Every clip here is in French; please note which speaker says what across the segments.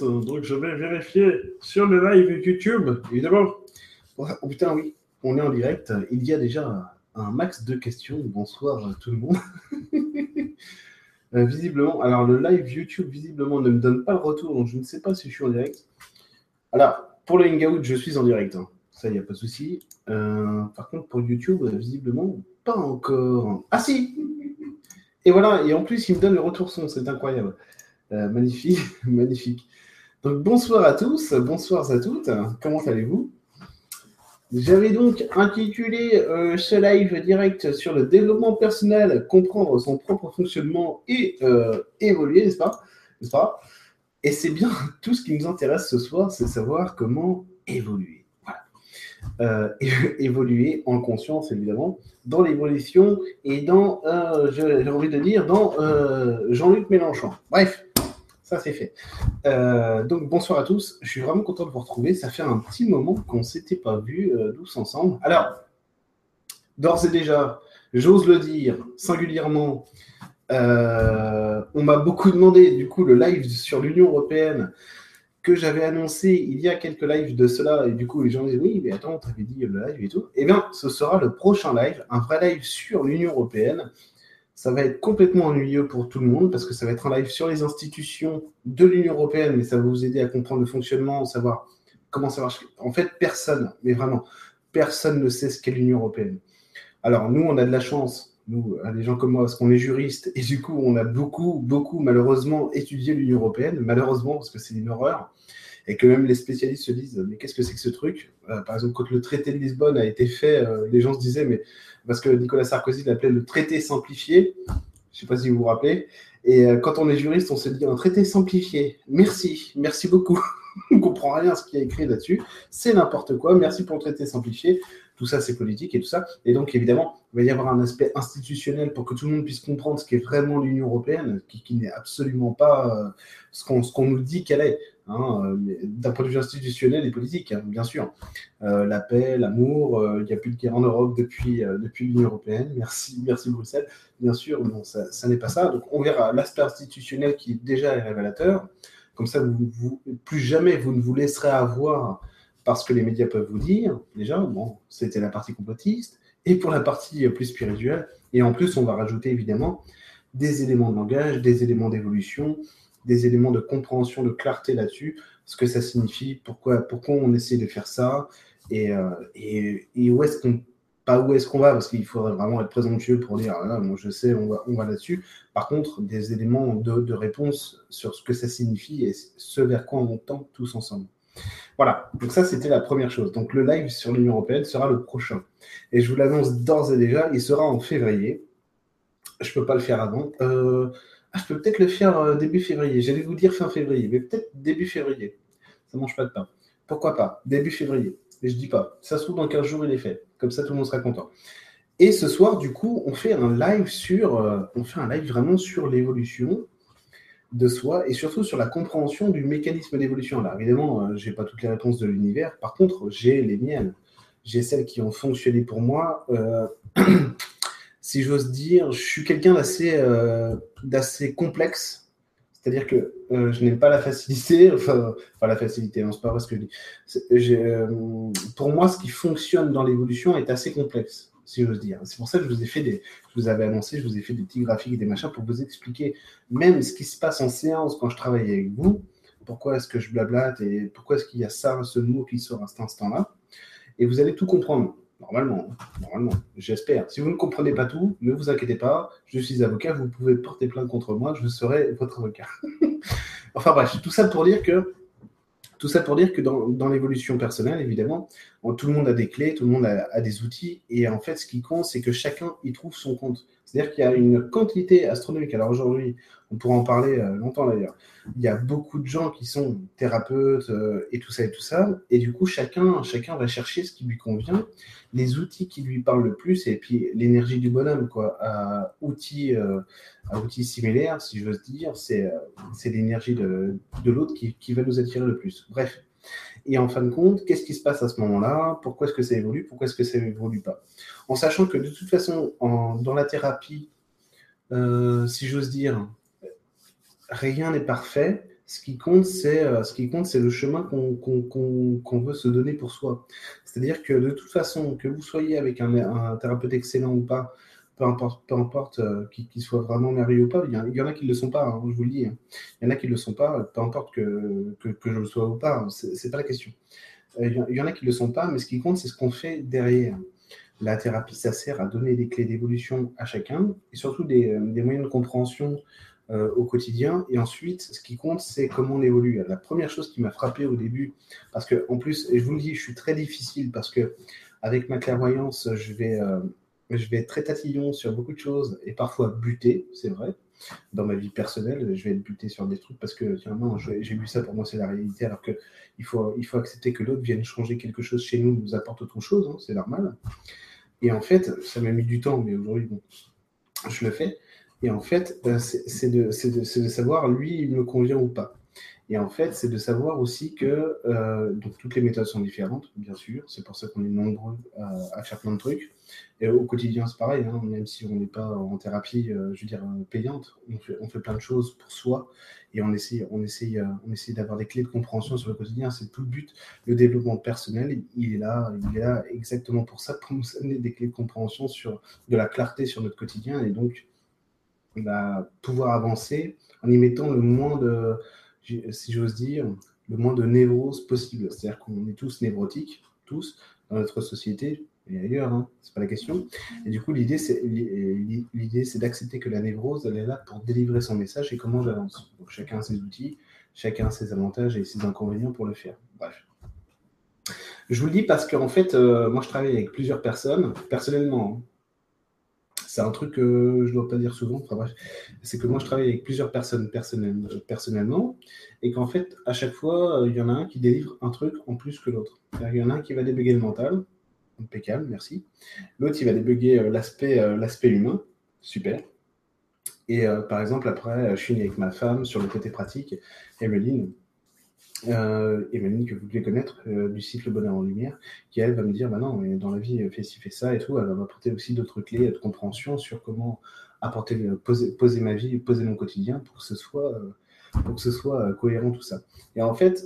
Speaker 1: Donc je vais vérifier sur le live YouTube, évidemment. Oh putain, oui, on est en direct. Il y a déjà un max de questions. Bonsoir tout le monde. Euh, visiblement, alors le live YouTube, visiblement, ne me donne pas le retour, donc je ne sais pas si je suis en direct. Alors, pour le Hangout, je suis en direct. Hein. Ça, il n'y a pas de souci. Euh, par contre, pour YouTube, visiblement, pas encore. Ah si Et voilà, et en plus, il me donne le retour son, c'est incroyable. Euh, magnifique, magnifique. Donc bonsoir à tous, bonsoir à toutes, comment allez-vous? J'avais donc intitulé euh, ce live direct sur le développement personnel, comprendre son propre fonctionnement et euh, évoluer, n'est-ce pas, pas? Et c'est bien tout ce qui nous intéresse ce soir, c'est savoir comment évoluer. Voilà. évoluer en conscience, évidemment, dans l'évolution et dans, j'ai envie de dire, dans Jean-Luc Mélenchon. Bref, ça, c'est fait. Euh, donc, bonsoir à tous. Je suis vraiment content de vous retrouver. Ça fait un petit moment qu'on ne s'était pas vu euh, tous ensemble. Alors, d'ores et déjà, j'ose le dire singulièrement, euh, on m'a beaucoup demandé, du coup, le live sur l'Union européenne que j'avais annoncé il y a quelques lives de cela, et du coup, les gens disent Oui, mais attends, tu avais dit le live et tout. Eh bien, ce sera le prochain live, un vrai live sur l'Union européenne ça va être complètement ennuyeux pour tout le monde parce que ça va être un live sur les institutions de l'Union européenne, mais ça va vous aider à comprendre le fonctionnement, savoir comment ça marche. En fait, personne, mais vraiment, personne ne sait ce qu'est l'Union européenne. Alors, nous, on a de la chance, nous, les gens comme moi, parce qu'on est juriste, et du coup, on a beaucoup, beaucoup, malheureusement, étudié l'Union européenne, malheureusement, parce que c'est une horreur, et que même les spécialistes se disent, mais qu'est-ce que c'est que ce truc? Euh, Par exemple, quand le traité de Lisbonne a été fait, euh, les gens se disaient, mais parce que Nicolas Sarkozy l'appelait le traité simplifié. Je ne sais pas si vous vous rappelez. Et euh, quand on est juriste, on se dit un traité simplifié. Merci, merci beaucoup. on ne comprend rien à ce qu'il y a écrit là-dessus. C'est n'importe quoi. Merci pour le traité simplifié. Tout ça, c'est politique et tout ça. Et donc, évidemment, il va y avoir un aspect institutionnel pour que tout le monde puisse comprendre ce qu'est vraiment l'Union européenne, qui, n'est absolument pas ce qu'on nous dit qu'elle est. Hein, euh, d'un point de vue institutionnel et politique, hein, bien sûr. Euh, la paix, l'amour, euh, il n'y a plus de guerre en Europe depuis, depuis l'Union européenne. Merci, merci Bruxelles. Bien sûr, non, ça, n'est pas ça. Donc on verra l'aspect institutionnel qui déjà est révélateur. Comme ça, plus jamais vous ne vous laisserez avoir parce que les médias peuvent vous dire. Déjà, bon, c'était la partie complotiste. Et pour la partie plus spirituelle, et en plus, on va rajouter évidemment des éléments de langage, des éléments d'évolution, des éléments de compréhension, de clarté là-dessus, ce que ça signifie, pourquoi, pourquoi on essaie de faire ça, et, euh, et, où est-ce qu'on pas où est-ce qu'on va, parce qu'il faudrait vraiment être présomptueux pour dire, ah je sais, on va, on va là-dessus. Par contre, des éléments de, de, réponse sur ce que ça signifie et ce vers quoi on tend tous ensemble. Voilà, donc ça c'était la première chose. Donc le live sur l'Union Européenne sera le prochain. Et je vous l'annonce d'ores et déjà, il sera en février. Je ne peux pas le faire avant. Euh, ah, je peux peut-être le faire euh, début février. J'allais vous dire fin février, mais peut-être début février. Ça mange pas de pain. Pourquoi pas? Début février. Mais je dis pas. Ça se trouve dans 15 jours, il est fait. Comme ça, tout le monde sera content. Et ce soir, du coup, on fait un live sur, euh, on fait un live vraiment sur l'évolution de soi et surtout sur la compréhension du mécanisme d'évolution. Alors évidemment, euh, je n'ai pas toutes les réponses de l'univers. Par contre, j'ai les miennes. J'ai celles qui ont fonctionné pour moi. si j'ose dire, je suis quelqu'un d'assez euh, complexe. C'est-à-dire que euh, je n'aime pas la facilité, enfin, pas la facilité, non, c'est pas vrai ce que je dis. Euh, pour moi, ce qui fonctionne dans l'évolution est assez complexe, si j'ose dire. C'est pour ça que je vous ai fait des, je vous avais annoncé, je vous ai fait des petits graphiques et des machins pour vous expliquer même ce qui se passe en séance quand je travaille avec vous. Pourquoi est-ce que je blablate et pourquoi est-ce qu'il y a ça, ce mot qui sort à cet instant-là. Et vous allez tout comprendre. Normalement, normalement, j'espère. Si vous ne comprenez pas tout, ne vous inquiétez pas, je suis avocat, vous pouvez porter plainte contre moi, je serai votre avocat. enfin bref, tout ça pour dire que tout ça pour dire que dans, l'évolution personnelle, évidemment, tout le monde a des clés, tout le monde a, des outils, et en fait, ce qui compte, c'est que chacun y trouve son compte. C'est-à-dire qu'il y a une quantité astronomique. Alors aujourd'hui, on pourra en parler euh, longtemps d'ailleurs. Il y a beaucoup de gens qui sont thérapeutes euh, et tout ça et tout ça, et du coup, chacun, chacun va chercher ce qui lui convient, les outils qui lui parlent le plus, et puis l'énergie du bonhomme, quoi, à outils, euh, à outils similaires, si je veux dire, c'est l'énergie de, de l'autre qui, qui va nous attirer le plus. Bref. Et en fin de compte, qu'est-ce qui se passe à ce moment-là? Pourquoi est-ce que ça évolue? Pourquoi est-ce que ça évolue pas? En sachant que de toute façon, dans la thérapie, euh, si j'ose dire, rien n'est parfait. Ce qui compte, c'est euh, ce qui compte, c'est le chemin qu'on veut se donner pour soi. C'est-à-dire que de toute façon, que vous soyez avec un, thérapeute excellent ou pas, peu importe, peu importe euh, qu'il soit vraiment merveilleux ou pas, il y, en a qui ne le sont pas, hein, je vous le dis. Hein. Il y en a qui ne le sont pas, peu importe que, que, je le sois ou pas, hein, ce n'est pas la question. Euh, il y en a qui ne le sont pas, mais ce qui compte, c'est ce qu'on fait derrière. La thérapie, ça sert à donner des clés d'évolution à chacun et surtout des, des moyens de compréhension euh, au quotidien. Et ensuite, ce qui compte, c'est comment on évolue. La première chose qui m'a frappé au début, parce que en plus, et je vous le dis, je suis très difficile parce que avec ma clairvoyance, je vais, euh, je vais être très tatillon sur beaucoup de choses et parfois buter, c'est vrai. Dans ma vie personnelle, je vais être buté sur des trucs parce que tiens, non, j'ai vu ça, pour moi, c'est la réalité. Alors que il faut, accepter que l'autre vienne changer quelque chose chez nous, nous apporte autre chose, hein, c'est normal. Et en fait, ça m'a mis du temps, mais aujourd'hui, bon, je le fais. Et en fait, euh, c'est de, savoir, lui, il me convient ou pas. Et en fait, c'est de savoir aussi que euh, donc toutes les méthodes sont différentes, bien sûr. C'est pour ça qu'on est nombreux à, faire plein de trucs. Et au quotidien, c'est pareil. Hein, même si on n'est pas en thérapie, euh, je veux dire, payante, on fait, on fait, plein de choses pour soi et on essaie, on essaie, on essaie d'avoir des clés de compréhension sur le quotidien. C'est tout le but. Le développement personnel, il est là, il est là exactement pour ça, pour nous amener des clés de compréhension sur de la clarté sur notre quotidien et donc va pouvoir avancer en y mettant le moins de, si j'ose dire, le moins de névrose possible. C'est-à-dire qu'on est tous névrotiques, tous, dans notre société et ailleurs, hein, c'est pas la question. Et du coup, l'idée, c'est, d'accepter que la névrose, elle est là pour délivrer son message et comment j'avance. Donc, chacun a ses outils, chacun a ses avantages et ses inconvénients pour le faire. Bref. Je vous le dis parce qu'en fait, euh, moi, je travaille avec plusieurs personnes, personnellement. Hein c'est un truc que je ne dois pas dire souvent, enfin bref, c'est que moi je travaille avec plusieurs personnes personnellement, et qu'en fait, à chaque fois, il y en a un qui délivre un truc en plus que l'autre. Il y en a un qui va débugger le mental, impeccable, merci. L'autre, il va débugger euh, l'aspect euh, humain, super. Et euh, par exemple, après, je suis avec ma femme sur le côté pratique, Emeline, euh, que vous devez connaître, euh, du site Le Bonheur en Lumière, qui elle va me dire, bah non, mais dans la vie, fais ci, fais ça et tout. Elle va m'apporter aussi d'autres clés de compréhension sur comment apporter, poser, poser, ma vie, poser mon quotidien pour que ce soit, euh, pour que ce soit cohérent tout ça. Et en fait,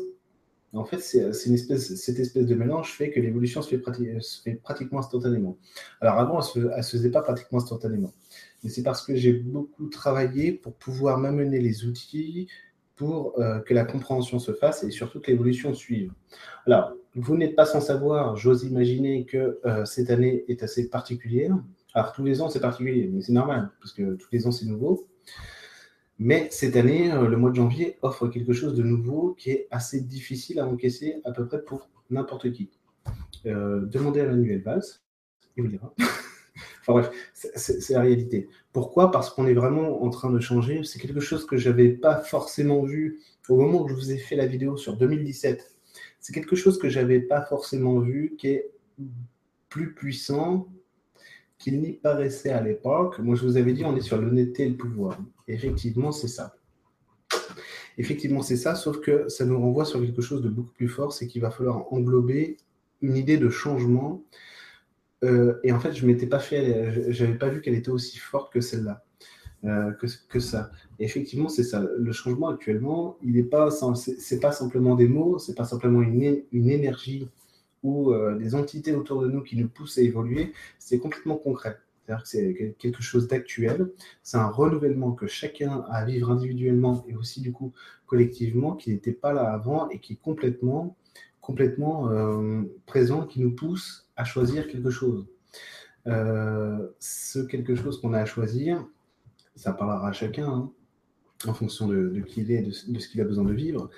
Speaker 1: en fait, c'est une espèce, cette espèce de mélange fait que l'évolution se, fait pratiquement instantanément. Alors avant, elle ne se, faisait pas pratiquement instantanément. Mais c'est parce que j'ai beaucoup travaillé pour pouvoir m'amener les outils, pour euh, que la compréhension se fasse et surtout que l'évolution suive. Alors, vous n'êtes pas sans savoir, j'ose imaginer que euh, cette année est assez particulière. Alors, tous les ans, c'est particulier, mais c'est normal, parce que tous les ans, c'est nouveau. Mais cette année, euh, le mois de janvier offre quelque chose de nouveau qui est assez difficile à encaisser à peu près pour n'importe qui. demandez à Manuel Valls, il vous dira. Enfin bref, c'est la réalité. Pourquoi? Parce qu'on est vraiment en train de changer. C'est quelque chose que je n'avais pas forcément vu au moment où je vous ai fait la vidéo sur 2017. C'est quelque chose que je n'avais pas forcément vu, qui est plus puissant qu'il n'y paraissait à l'époque. Moi, je vous avais dit, on est sur l'honnêteté et le pouvoir. effectivement, c'est ça. Effectivement, c'est ça, sauf que ça nous renvoie sur quelque chose de beaucoup plus fort, c'est qu'il va falloir englober une idée de changement euh, et en fait, je m'étais pas fait, j'avais pas vu qu'elle était aussi forte que celle-là, euh, que, que, ça. Et effectivement, c'est ça. Le changement actuellement, il n'est pas, c'est pas simplement des mots, c'est pas simplement une, une énergie ou euh, des entités autour de nous qui nous poussent à évoluer. C'est complètement concret. C'est-à-dire que c'est quelque chose d'actuel. C'est un renouvellement que chacun a à vivre individuellement et aussi du coup collectivement, qui n'était pas là avant et qui est complètement, complètement présent, qui nous pousse à choisir quelque chose. Euh, ce quelque chose qu'on a à choisir, ça parlera à chacun, hein, en fonction de, qui il est, de, ce qu'il a besoin de vivre,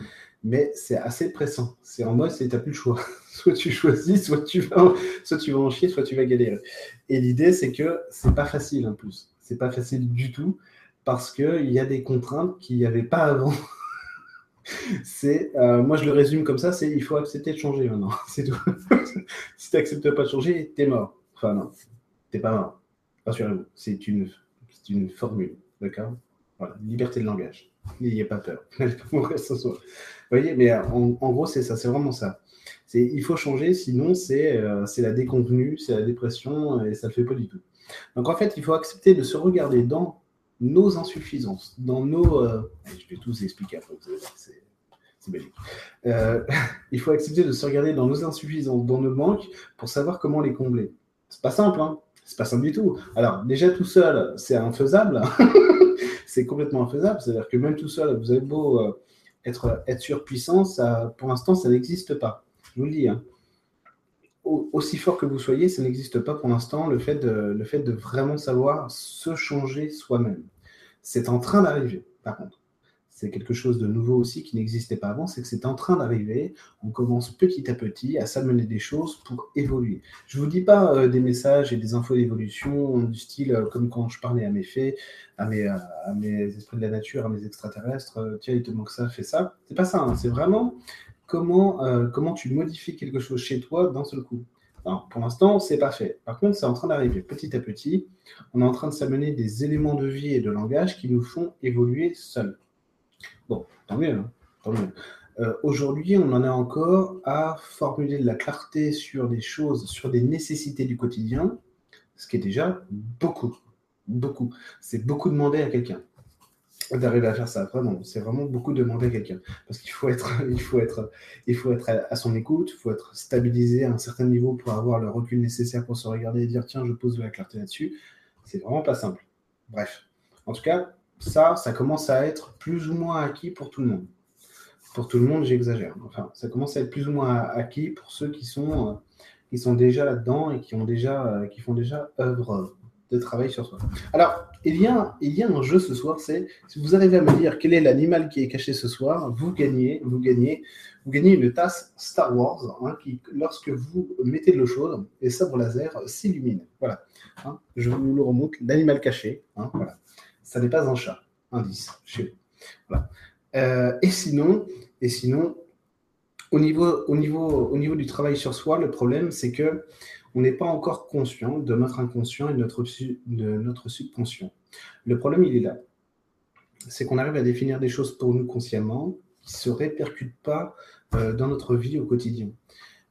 Speaker 1: mais c'est assez pressant. C'est en mode, c'est t'as plus le choix. soit tu choisis, soit tu vas, soit tu vas en chier, soit tu vas galérer. Et l'idée, c'est que c'est pas facile en plus. C'est pas facile du tout parce qu'il y a des contraintes qu'il n'y avait pas avant. c'est, euh, moi je le résume comme ça, c'est il faut accepter de changer maintenant, c'est tout. si tu n'acceptes pas de changer, t'es mort. Enfin non, t'es pas mort. Rassurez-vous, c'est une, c'est une formule, d'accord? Voilà, liberté de langage. N'ayez pas peur. Vous voyez, mais en, gros c'est ça, c'est vraiment ça. C'est, il faut changer, sinon c'est, euh, c'est la déconvenue, c'est la dépression et ça le fait pas du tout. Donc en fait, il faut accepter de se regarder dans nos insuffisances, dans nos... Euh, je vais tous expliquer après, c'est bélique. Euh, il faut accepter de se regarder dans nos insuffisances, dans nos manques, pour savoir comment les combler. C'est pas simple, hein c'est pas simple du tout. Alors, déjà tout seul, c'est infaisable. c'est complètement infaisable. C'est-à-dire que même tout seul, vous avez beau euh, être, être surpuissant, pour l'instant, ça n'existe pas. Je vous le dis. Hein. Aussi fort que vous soyez, ça n'existe pas pour l'instant, le, fait de, vraiment savoir se changer soi-même. C'est en train d'arriver, par contre c'est quelque chose de nouveau aussi qui n'existait pas avant, c'est que c'est en train d'arriver. On commence petit à petit à s'amener des choses pour évoluer. Je ne vous dis pas euh, des messages et des infos d'évolution du style euh, comme quand je parlais à mes fées, à mes, esprits de la nature, à mes extraterrestres, euh, tiens, il te manque ça, fais ça. C'est pas ça, hein. c'est vraiment comment, comment tu modifies quelque chose chez toi d'un seul coup. pour l'instant, c'est pas fait. Par contre, c'est en train d'arriver petit à petit. On est en train de s'amener des éléments de vie et de langage qui nous font évoluer seuls. Bon, tant mieux. Hein. Euh, aujourd'hui, on en est encore à formuler de la clarté sur des choses, sur des nécessités du quotidien, ce qui est déjà beaucoup. Beaucoup. C'est beaucoup demander à quelqu'un d'arriver à faire ça. Vraiment, c'est vraiment beaucoup demander à quelqu'un. Parce qu'il faut être, il faut être, il faut être à, son écoute, il faut être stabilisé à un certain niveau pour avoir le recul nécessaire pour se regarder et dire tiens, je pose de la clarté là-dessus. C'est vraiment pas simple. Bref. En tout cas, ça, ça commence à être plus ou moins acquis pour tout le monde. Pour tout le monde, j'exagère. Enfin, ça commence à être plus ou moins acquis pour ceux qui sont, euh, qui sont déjà là-dedans et qui, ont déjà, euh, qui font déjà œuvre de travail sur soi. Alors, il y a, il y a un jeu ce soir, c'est si vous arrivez à me dire quel est l'animal qui est caché ce soir, vous gagnez, vous gagnez, vous gagnez une tasse Star Wars hein, qui, lorsque vous mettez de l'eau chaude, les sabres laser s'illuminent. Voilà. Hein, je vous le remonte, l'animal caché. Hein, voilà ça n'est pas un chat. Indice chez euh, et sinon, et sinon au, niveau, au, niveau, au niveau du travail sur soi, le problème, c'est que on n'est pas encore conscient de notre inconscient et de notre, notre subconscient. Le problème, il est là. C'est qu'on arrive à définir des choses pour nous consciemment qui ne se répercutent pas euh, dans notre vie au quotidien.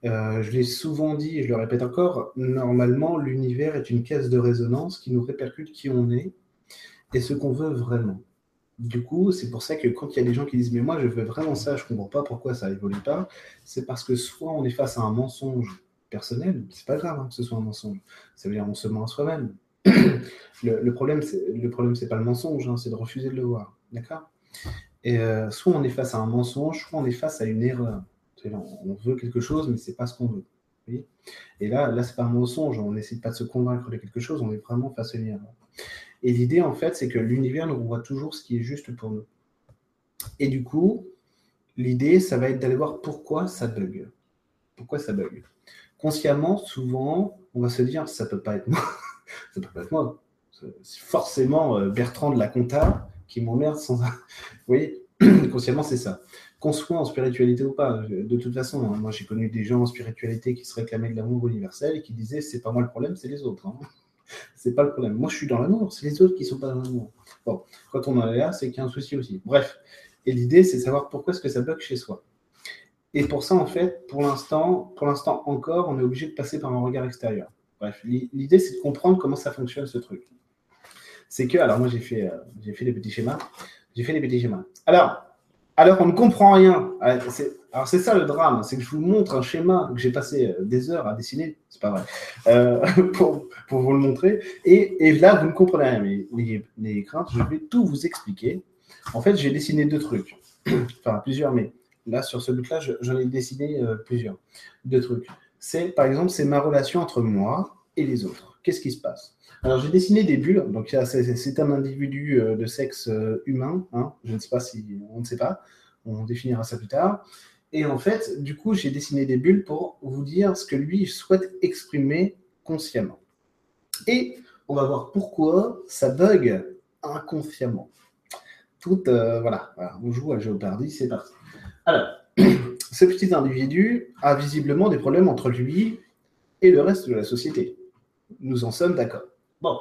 Speaker 1: Euh, je l'ai souvent dit et je le répète encore, normalement, l'univers est une caisse de résonance qui nous répercute qui on est et ce qu'on veut vraiment. Du coup, c'est pour ça que quand il y a des gens qui disent Mais moi, je veux vraiment ça, je ne comprends pas pourquoi ça évolue pas, c'est parce que soit on est face à un mensonge personnel, c'est pas grave hein, que ce soit un mensonge, ça veut dire on se ment à soi-même. le, problème, le problème, c'est pas le mensonge, hein, c'est de refuser de le voir, d'accord? Et euh, soit on est face à un mensonge, soit on est face à une erreur. On veut quelque chose, mais c'est pas ce qu'on veut. Et là, là, c'est pas un mensonge, on n'essaie pas de se convaincre de quelque chose, on est vraiment face à une erreur. Et l'idée, en fait, c'est que l'univers nous voit toujours ce qui est juste pour nous. Et du coup, l'idée, ça va être d'aller voir pourquoi ça bug. Pourquoi ça bug? Consciemment, souvent, on va se dire, ça peut pas être moi. ça peut pas être moi. C'est forcément euh, Bertrand de la compta qui m'emmerde sans. Vous voyez, consciemment, c'est ça. Qu'on soit en spiritualité ou pas, de toute façon, hein, moi j'ai connu des gens en spiritualité qui se réclamaient de l'amour universel et qui disaient c'est pas moi le problème, c'est les autres. Hein c'est pas le problème. Moi, je suis dans l'amour, c'est les autres qui sont pas dans l'amour. Bon, quand on en est là, c'est qu'il y a un souci aussi. Bref, et l'idée, c'est de savoir pourquoi est-ce que ça bloque chez soi. Et pour ça, en fait, pour l'instant, pour l'instant encore, on est obligé de passer par un regard extérieur. Bref, l'idée, c'est de comprendre comment ça fonctionne ce truc. C'est que, alors moi, j'ai fait, euh, fait des petits schémas. J'ai fait des petits schémas. Alors, alors on ne comprend rien. Ah, alors c'est ça le drame, c'est que je vous montre un schéma que j'ai passé euh, des heures à dessiner, c'est pas vrai, euh, pour, vous le montrer. Et, là, vous ne comprenez rien. Mais les, craintes, je vais tout vous expliquer. En fait, j'ai dessiné deux trucs, enfin plusieurs, mais là sur ce but-là, j'en ai dessiné euh, plusieurs. Deux trucs. C'est par exemple, c'est ma relation entre moi et les autres. Qu'est-ce qui se passe? Alors, j'ai dessiné des bulles. Donc, c'est un individu euh, de sexe euh, humain. Hein. Je ne sais pas si. On ne sait pas. On définira ça plus tard. Et en fait, du coup, j'ai dessiné des bulles pour vous dire ce que lui souhaite exprimer consciemment. Et on va voir pourquoi ça bug inconsciemment. Tout, euh, voilà, on joue à Géopardy, c'est parti. Alors, ce petit individu a visiblement des problèmes entre lui et le reste de la société. Nous en sommes d'accord. Bon,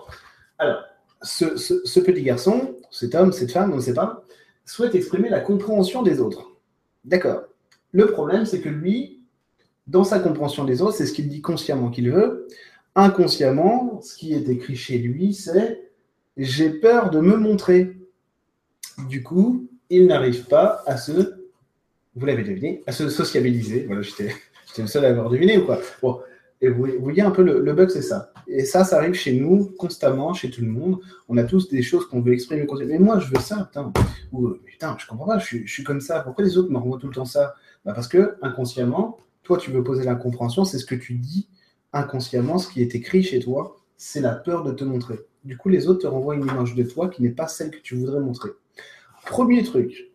Speaker 1: alors, ce, petit garçon, cet homme, cette femme, on ne sait pas, souhaite exprimer la compréhension des autres. D'accord. Le problème, c'est que lui, dans sa compréhension des autres, c'est ce qu'il dit consciemment qu'il veut. Inconsciemment, ce qui est écrit chez lui, c'est j'ai peur de me montrer. Du coup, il n'arrive pas à se, vous l'avez deviné, à se sociabiliser. Voilà, j'étais le seul à avoir deviné ou quoi Bon, et vous, voyez un peu le, bug, c'est ça. Et ça, ça arrive chez nous constamment, chez tout le monde. On a tous des choses qu'on veut exprimer. Mais moi, je veux ça, putain. Ou, putain, je comprends pas, je suis, comme ça. Pourquoi les autres me renvoient tout le temps ça? Bah Parce que, inconsciemment, toi, tu veux poser l'incompréhension, c'est ce que tu dis inconsciemment, ce qui est écrit chez toi, c'est la peur de te montrer. Du coup, les autres te renvoient une image de toi qui n'est pas celle que tu voudrais montrer. Premier truc,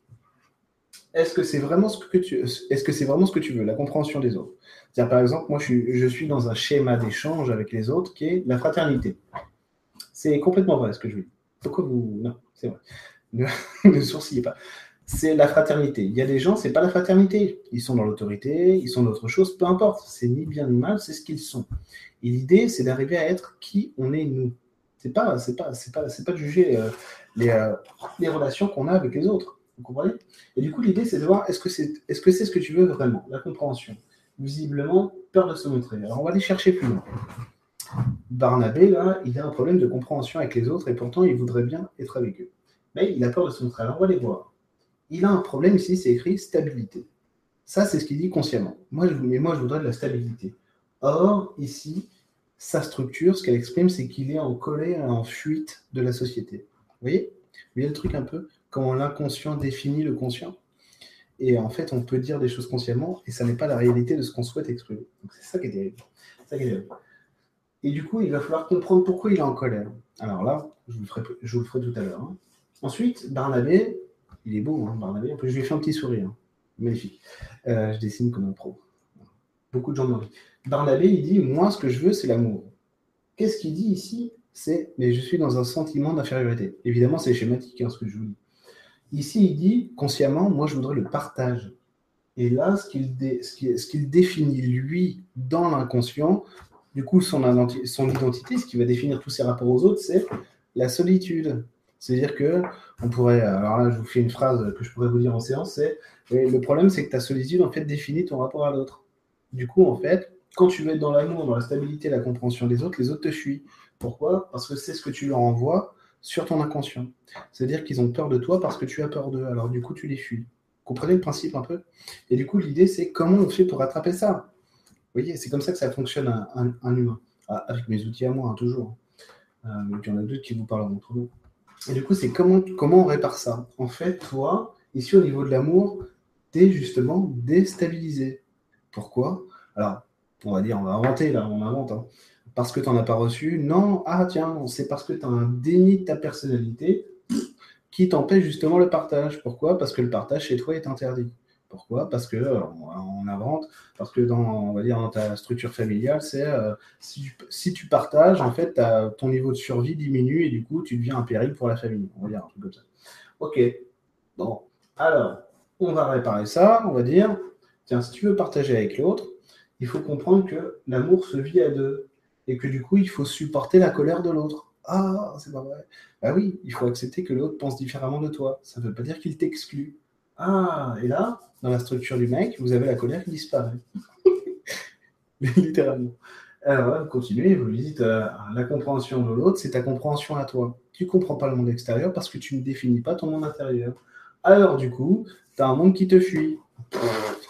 Speaker 1: est-ce que c'est vraiment ce que tu, est-ce que c'est vraiment ce que tu veux, la compréhension des autres? Par exemple, moi, je suis, je suis dans un schéma d'échange avec les autres qui est la fraternité. C'est complètement vrai ce que je dis. Pourquoi vous Non, c'est vrai. Ne, ne sourcillez pas. C'est la fraternité. Il y a des gens, c'est pas la fraternité. Ils sont dans l'autorité, ils sont d'autre chose, peu importe. C'est ni bien ni mal, c'est ce qu'ils sont. Et l'idée, c'est d'arriver à être qui on est nous. C'est pas, c'est pas, c'est pas, c'est pas de juger euh, les, euh, les relations qu'on a avec les autres. Vous comprenez? Et du coup, l'idée, c'est de voir est-ce que c'est est -ce, ce que tu veux vraiment La compréhension? Visiblement, peur de se montrer. Alors, on va aller chercher plus loin. Barnabé, là, il a un problème de compréhension avec les autres et pourtant, il voudrait bien être avec eux. Mais il a peur de se montrer. Alors, on va aller voir. Il a un problème ici, c'est écrit stabilité. Ça, c'est ce qu'il dit consciemment. Moi, mais moi, je voudrais de la stabilité. Or, ici, sa structure, ce qu'elle exprime, c'est qu'il est en colère, en fuite de la société. Vous voyez? Vous voyez le truc un peu? L'inconscient définit le conscient. Et en fait, on peut dire des choses consciemment et ça n'est pas la réalité de ce qu'on souhaite exprimer. Donc c'est ça qui est terrible. Et du coup, il va falloir comprendre pourquoi il est en colère. Alors là, je vous le ferai, tout à l'heure. Hein. Ensuite, Barnabé, il est beau, hein, Barnabé. Je lui ai fait un petit sourire. Hein. Magnifique. Euh, je dessine comme un pro. Beaucoup de gens m'ont dit. Barnabé, il dit Moi, ce que je veux, c'est l'amour. Qu'est-ce qu'il dit ici? C'est Mais je suis dans un sentiment d'infériorité. Évidemment, c'est schématique, ce que je vous dis. Ici, il dit consciemment, moi, je voudrais le partage. Et là, ce qu'il définit, lui, dans l'inconscient, du coup, son, son identité, ce qui va définir tous ses rapports aux autres, c'est la solitude. C'est-à-dire que, on pourrait, alors là, je vous fais une phrase que je pourrais vous dire en séance, c'est le problème, c'est que ta solitude, en fait, définit ton rapport à l'autre. Du coup, en fait, quand tu veux être dans l'amour, dans la stabilité, la compréhension des autres, les autres te fuient. Pourquoi? Parce que c'est ce que tu leur envoies sur ton inconscient. C'est-à-dire qu'ils ont peur de toi parce que tu as peur d'eux. Alors du coup, tu les fuis. Comprenez le principe un peu? Et du coup, l'idée, c'est comment on fait pour attraper ça? Vous voyez, c'est comme ça que ça fonctionne un, humain. Ah, avec mes outils à moi, hein, toujours. Euh, il y en a d'autres qui vous parlent entre nous. Et du coup, c'est comment, comment on répare ça? En fait, toi, ici, au niveau de l'amour, tu es justement déstabilisé. Pourquoi? Alors, on va dire, on va inventer, là, on invente. Hein parce que tu n'en as pas reçu. Non, ah tiens, c'est parce que tu as un déni de ta personnalité qui t'empêche justement le partage. Pourquoi? Parce que le partage chez toi est interdit. Pourquoi? Parce que on invente, parce que dans, on va dire, dans ta structure familiale, c'est euh, si, tu, partages, en fait, ton niveau de survie diminue et du coup, tu deviens un péril pour la famille. On va dire un truc comme ça. Ok. Bon. Alors, on va réparer ça. On va dire, tiens, si tu veux partager avec l'autre, il faut comprendre que l'amour se vit à deux et que du coup, il faut supporter la colère de l'autre. Ah, c'est pas vrai. Bah oui, il faut accepter que l'autre pense différemment de toi. Ça ne veut pas dire qu'il t'exclut. Ah, et là, dans la structure du mec, vous avez la colère qui disparaît. Littéralement. Alors, vous continuez, vous lui dites euh, la compréhension de l'autre, c'est ta compréhension à toi. Tu ne comprends pas le monde extérieur parce que tu ne définis pas ton monde intérieur. Alors, du coup, tu as un monde qui te fuit.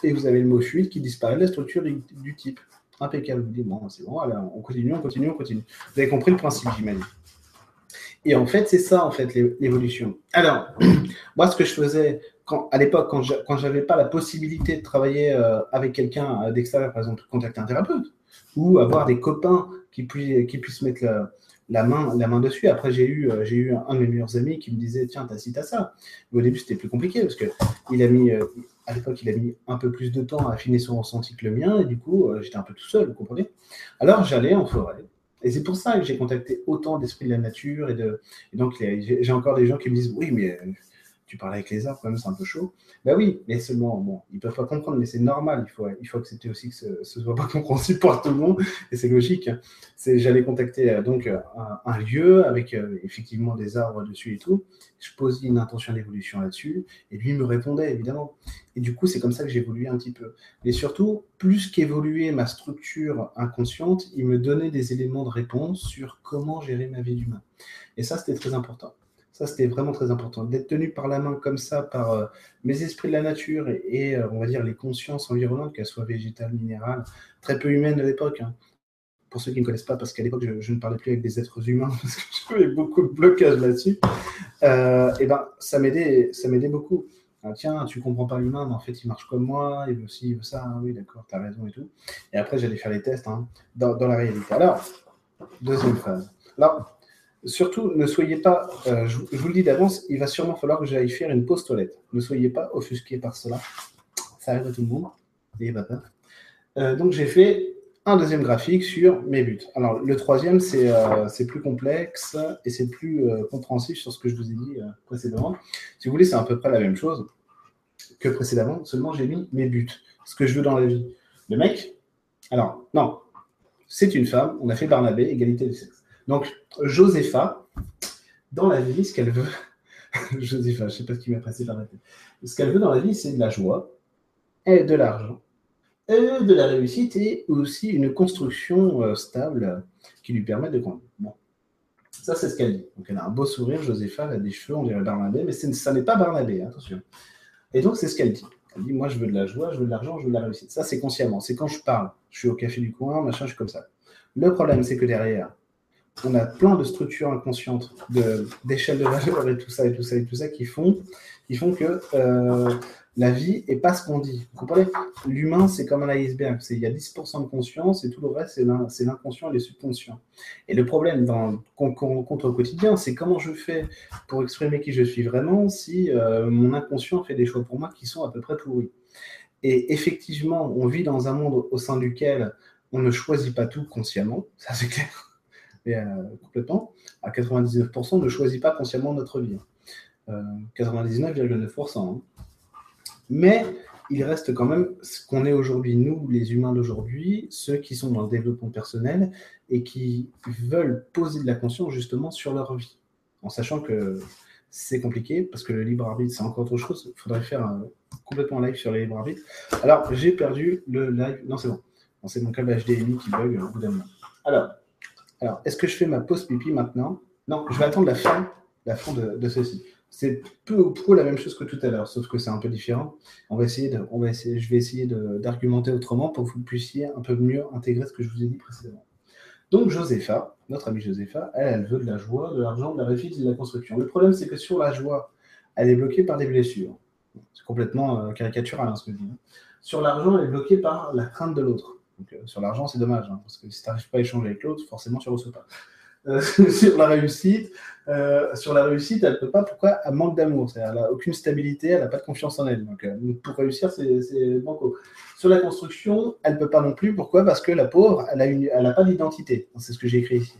Speaker 1: Et vous avez le mot fuite qui disparaît de la structure du type impeccable. Vous dites, bon, c'est bon, on continue, on continue, on continue. Vous avez compris le principe, j'imagine. Et en fait, c'est ça, en fait, l'évolution. Alors, moi, ce que je faisais à l'époque, quand je n'avais pas la possibilité de travailler euh, avec quelqu'un euh, d'extérieur, par exemple, contacter un thérapeute, ou avoir des copains qui, puissent, qui puissent mettre la, main, la main dessus. Après, j'ai eu, euh, j'ai eu un de mes meilleurs amis qui me disait, tiens, t'as ci, t'as ça. au début, c'était plus compliqué parce qu'il a mis, à l'époque, il a mis un peu plus de temps à affiner son ressenti que le mien, et du coup, euh, j'étais un peu tout seul, vous comprenez? Alors, j'allais en forêt. Et c'est pour ça que j'ai contacté autant d'esprits de la nature. Et, de, donc, j'ai encore des gens qui me disent Oui, mais tu parles avec les arbres, quand même, c'est un peu chaud. Ben oui, mais seulement, bon, ils peuvent pas comprendre, mais c'est normal. Il faut, il faut accepter aussi que ce, ne soit pas compréhensible par tout le monde, et c'est logique. C'est, j'allais contacter euh, donc un, lieu avec euh, effectivement des arbres dessus et tout. Je posais une intention d'évolution là-dessus, et lui me répondait évidemment. Et du coup, c'est comme ça que j'évoluais un petit peu. Et surtout, plus qu'évoluer ma structure inconsciente, il me donnait des éléments de réponse sur comment gérer ma vie d'humain. Et ça, c'était très important. Ça, c'était vraiment très important. D'être tenu par la main comme ça par euh, mes esprits de la nature et, euh, on va dire les consciences environnantes, qu'elles soient végétales, minérales, très peu humaines à l'époque. Hein. Pour ceux qui ne connaissent pas, parce qu'à l'époque, je, ne parlais plus avec des êtres humains, parce que j'avais beaucoup de blocages là-dessus. Euh, et ben, ça m'aidait, beaucoup. Ah, tiens, tu comprends pas l'humain, mais en fait, il marche comme moi, il veut aussi, il veut ça, ah oui, d'accord, tu as raison et tout. Et après, j'allais faire les tests hein, dans, dans, la réalité. Alors, deuxième phase. Là, surtout, ne soyez pas, euh, je, vous le dis d'avance, il va sûrement falloir que j'aille faire une pause toilette. Ne soyez pas offusqués par cela. Ça arrive à tout le monde. N'ayez pas peur. Euh, donc, j'ai fait un deuxième graphique sur mes buts. Alors, le troisième, c'est euh, plus complexe et c'est plus compréhensif sur ce que je vous ai dit précédemment. Si vous voulez, c'est à peu près la même chose que précédemment, seulement j'ai mis mes buts, ce que je veux dans la vie. Le mec, alors, non, c'est une femme, on a fait Barnabé, égalité de sexe. Donc, Josepha, dans la vie, ce qu'elle veut, Josepha, je ne sais pas ce qui m'a passé par la tête. Ce qu'elle veut dans la vie, c'est de la joie et de l'argent, et de la réussite et aussi une construction euh, stable qui lui permet de grandir. Bon. Ça, c'est ce qu'elle dit. Donc, elle a un beau sourire, Josepha, elle a des cheveux, on dirait Barnabé, mais ça n'est pas Barnabé, attention. Et donc, c'est ce qu'elle dit. Elle dit, moi, je veux de la joie, je veux de l'argent, je veux de la réussite. Ça, c'est consciemment. C'est quand je parle. Je suis au café du coin, machin, je suis comme ça. Le problème, c'est que derrière, on a plein de structures inconscientes, d'échelles de, valeur et tout ça, et tout ça, et tout ça, qui font, qui font que euh, la vie n'est pas ce qu'on dit. Vous comprenez? L'humain, c'est comme un iceberg. Il y a 10% de conscience et tout le reste, c'est l'inconscient et les subconscients. Et le problème qu'on rencontre au quotidien, c'est comment je fais pour exprimer qui je suis vraiment si euh, mon inconscient fait des choix pour moi qui sont à peu près pourris? Et effectivement, on vit dans un monde au sein duquel on ne choisit pas tout consciemment, ça c'est clair euh, complètement, à 99%, on ne choisit pas consciemment notre vie. 99,9%. Euh, hein. Mais il reste quand même ce qu'on est aujourd'hui, nous, les humains d'aujourd'hui, ceux qui sont dans le développement personnel et qui veulent poser de la conscience justement sur leur vie, en sachant que c'est compliqué parce que le libre arbitre, c'est encore autre chose. Il faudrait faire un, complètement live sur le libre arbitre. Alors, j'ai perdu le live. Non, c'est bon. c'est mon câble HDMI qui bug au bout d'un moment. Alors, alors, est-ce que je fais ma pause pipi maintenant? Non, je vais attendre la fin, la fin de, ceci. C'est peu ou prou la même chose que tout à l'heure, sauf que c'est un peu différent. On va essayer de, on je vais essayer d'argumenter autrement pour que vous puissiez un peu mieux intégrer ce que je vous ai dit précédemment. Donc, Josepha, notre amie Josepha, elle, elle veut de la joie, de l'argent, de la réussite et de la construction. Le problème, c'est que sur la joie, elle est bloquée par des blessures. C'est complètement euh, caricatural hein, ce que je dis. Hein. Sur l'argent, elle est bloquée par la crainte de l'autre. Euh, sur l'argent, c'est dommage, hein, parce que si tu n'arrives pas à échanger avec l'autre, forcément, tu ne reçois pas. Euh, sur la réussite, euh, sur la réussite, elle peut pas. Pourquoi? Elle manque d'amour. Elle n'a aucune stabilité, elle n'a pas de confiance en elle. Donc, pour réussir, c'est banco. Sur la construction, elle ne peut pas non plus. Pourquoi? Parce que la pauvre, elle a pas d'identité. C'est ce que j'ai écrit ici.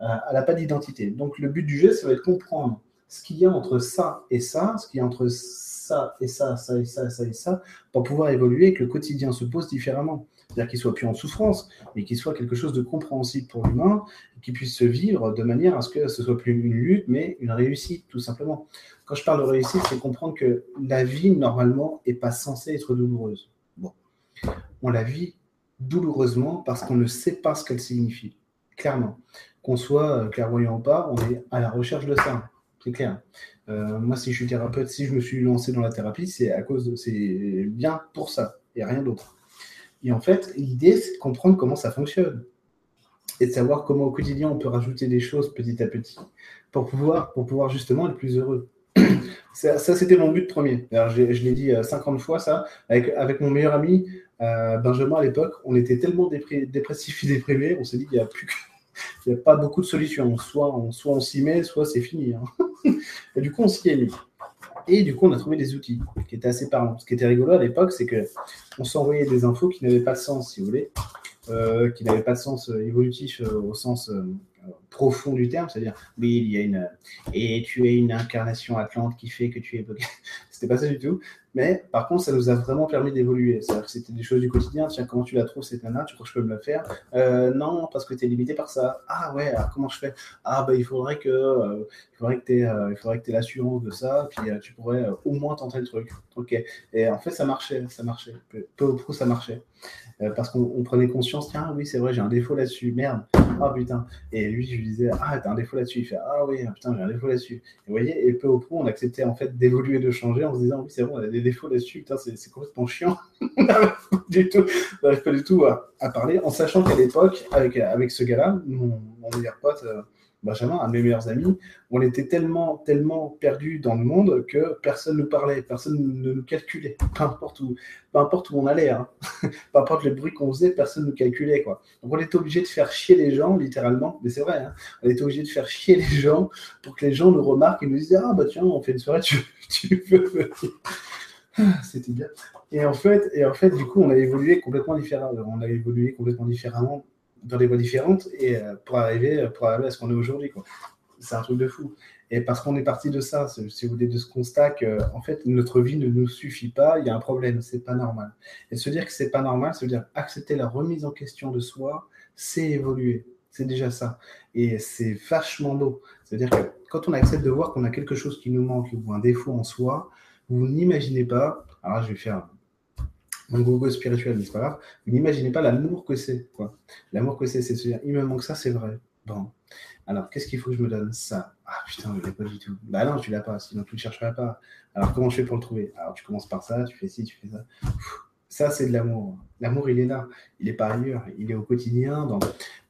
Speaker 1: elle n'a pas d'identité. Donc, le but du jeu, ça va être de comprendre ce qu'il y a entre ça et ça, ce qu'il y a entre ça et ça, ça et ça, ça et ça, pour pouvoir évoluer et que le quotidien se pose différemment. C'est-à-dire qu'il soit plus en souffrance, mais qu'il soit quelque chose de compréhensible pour l'humain, et qu'il puisse se vivre de manière à ce que ce soit plus une lutte, mais une réussite, tout simplement. Quand je parle de réussite, c'est comprendre que la vie, normalement, n'est pas censée être douloureuse. Bon. On la vit douloureusement parce qu'on ne sait pas ce qu'elle signifie, clairement. Qu'on soit clairvoyant ou pas, on est à la recherche de ça, c'est clair. Euh, moi, si je suis thérapeute, si je me suis lancé dans la thérapie, c'est à cause de, c'est bien pour ça et rien d'autre. Et en fait, l'idée, c'est de comprendre comment ça fonctionne et de savoir comment au quotidien on peut rajouter des choses petit à petit pour pouvoir, pour pouvoir justement être plus heureux. ça, c'était mon but premier. Alors, je, l'ai dit 50 euh, fois, ça. Avec, avec mon meilleur ami, euh, Benjamin, à l'époque, on était tellement dépressifs et déprimés, on s'est dit qu'il n'y a a pas beaucoup de solutions. Soit on, soit on s'y met, soit c'est fini. Hein. et du coup, on s'y est mis. Et du coup, on a trouvé des outils qui étaient assez parlants. Ce qui était rigolo à l'époque, c'est qu'on s'envoyait des infos qui n'avaient pas de sens, si vous voulez, euh, qui n'avaient pas de sens euh, évolutif euh, au sens profond du terme, c'est-à-dire, oui, il y a une. Et tu es une incarnation atlante qui fait que tu es. C'était pas ça du tout. Mais par contre, ça nous a vraiment permis d'évoluer. Que c'était des choses du quotidien. Tiens, comment tu la trouves cette nana? Tu crois que je peux me la faire? Euh, Non, parce que tu es limité par ça. Ah ouais, alors comment je fais? Ah bah il faudrait que euh, tu euh, il faudrait aies l'assurance de ça, puis tu pourrais au moins tenter le truc. Ok. Et en fait, ça marchait, ça marchait. Peu ou prou, ça marchait. parce qu'on prenait conscience, tiens, oui, c'est vrai, j'ai un défaut là-dessus. Merde. Ah putain. Et lui, je lui disais, ah, t'as un défaut là-dessus. Il fait, ah oui, putain, j'ai un défaut là-dessus. Et vous voyez, et peu au prou, on acceptait en fait d'évoluer, de changer en se disant, oui, c'est vrai, on a des défauts là-dessus c'est complètement chiant. tout, n'arrive pas du tout à, parler, en sachant qu'à l'époque, avec, avec ce gars-là, mon, meilleur pote, euh, Benjamin, un de mes meilleurs amis, on était tellement, tellement perdus dans le monde que personne ne nous parlait, personne ne nous calculait, peu importe où, peu importe où on allait, hein. peu importe le bruit qu'on faisait, personne ne nous calculait. Quoi. Donc on était obligé de faire chier les gens, littéralement, mais c'est vrai, hein. on était obligé de faire chier les gens pour que les gens nous remarquent et nous disent Ah bah tiens, on fait une soirée, tu, tu veux venir C'était bien. Et en fait, et en fait, du coup, on a évolué complètement différemment. On a évolué complètement différemment dans des voies différentes et euh, pour arriver, pour arriver à ce qu'on est aujourd'hui. C'est un truc de fou. Et parce qu'on est parti de ça, si vous voulez, de ce constat que en fait notre vie ne nous suffit pas, il y a un problème, c'est pas normal. Et se dire que c'est pas normal, veut dire accepter la remise en question de soi, c'est évoluer. C'est déjà ça. Et c'est vachement beau. C'est-à-dire que quand on accepte de voir qu'on a quelque chose qui nous manque ou un défaut en soi, vous n'imaginez pas, alors je vais faire mon gogo spirituel, mais c'est pas grave, vous n'imaginez pas l'amour que c'est. quoi. L'amour que c'est, c'est de se dire, il me manque ça, c'est vrai. Bon. Alors, qu'est-ce qu'il faut que je me donne? Ça. Ah putain, je l'ai pas du tout. Bah non, tu l'as pas, sinon tu ne le chercherais pas. Alors, comment je fais pour le trouver? Alors, tu commences par ça, tu fais ci, tu fais ça. ça, c'est de l'amour. L'amour, il est là. Il est par ailleurs. Il est au quotidien. Vous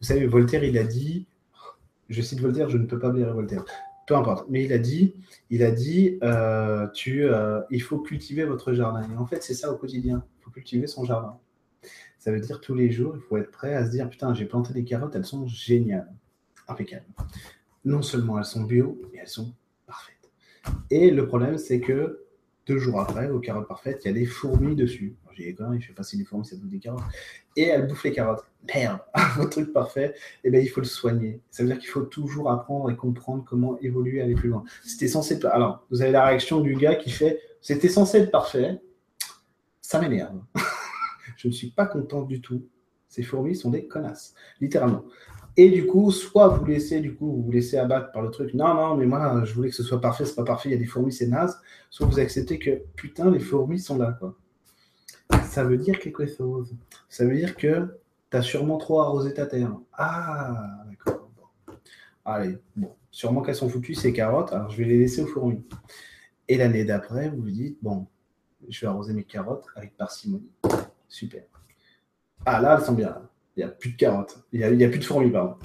Speaker 1: savez, Voltaire, il a dit, je cite Voltaire, je ne peux pas blairer Voltaire peu importe. Mais il a dit, il a dit, euh, tu, euh, il faut cultiver votre jardin. Et en fait, c'est ça au quotidien. Il faut cultiver son jardin. Ça veut dire tous les jours, il faut être prêt à se dire, putain, j'ai planté des carottes, elles sont géniales, impeccables. Non seulement elles sont bio, mais elles sont parfaites. Et le problème, c'est que deux jours après, aux carottes parfaites, il y a des fourmis dessus. J'ai même, je sais pas si les fourmis, ça bouffe des carottes. Et elles bouffent les carottes. Merde, votre truc parfait, eh bien, il faut le soigner. Ça veut dire qu'il faut toujours apprendre et comprendre comment évoluer, aller plus loin. C'était censé. Alors, vous avez la réaction du gars qui fait C'était censé être parfait. Ça m'énerve. je ne suis pas content du tout. Ces fourmis sont des connasses, littéralement. Et du coup, soit vous laissez, du coup, vous vous laissez abattre par le truc. Non, non, mais moi, je voulais que ce soit parfait, c'est pas parfait, il y a des fourmis, c'est naze. Soit vous acceptez que, putain, les fourmis sont là, quoi. Ça veut dire quelque chose. Ça veut dire que tu as sûrement trop arrosé ta terre. Ah, d'accord. Allez, bon. Sûrement qu'elles sont foutues, ces carottes, alors je vais les laisser aux fourmis. Et l'année d'après, vous vous dites, bon, je vais arroser mes carottes avec parcimonie. Super. Ah, là, elles sont bien. Il n'y a plus de carottes. Il n'y a, a, plus de fourmis, pardon.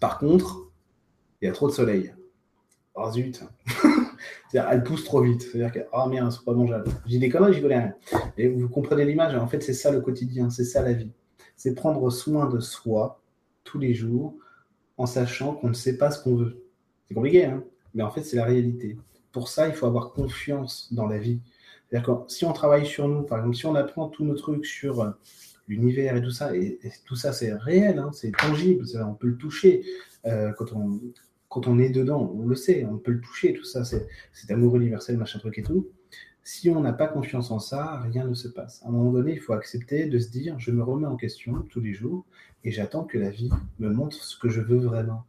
Speaker 1: Par contre, il y a trop de soleil. Oh zut. C'est-à-dire, trop vite. C'est-à-dire que, oh merde, c'est pas mangeable. J'ai des conneries, j'y connais rien. Et vous comprenez l'image. En fait, c'est ça le quotidien, c'est ça la vie. C'est prendre soin de soi tous les jours en sachant qu'on ne sait pas ce qu'on veut. C'est compliqué, hein mais en fait, c'est la réalité. Pour ça, il faut avoir confiance dans la vie. C'est-à-dire que si on travaille sur nous, par exemple, si on apprend tous nos trucs sur euh, l'univers et tout ça, et, tout ça c'est réel, hein, c'est tangible, on peut le toucher euh, quand, on, quand on est dedans, on le sait, on peut le toucher, tout ça, c'est amour universel, machin truc et tout. Si on n'a pas confiance en ça, rien ne se passe. À un moment donné, il faut accepter de se dire, je me remets en question tous les jours et j'attends que la vie me montre ce que je veux vraiment.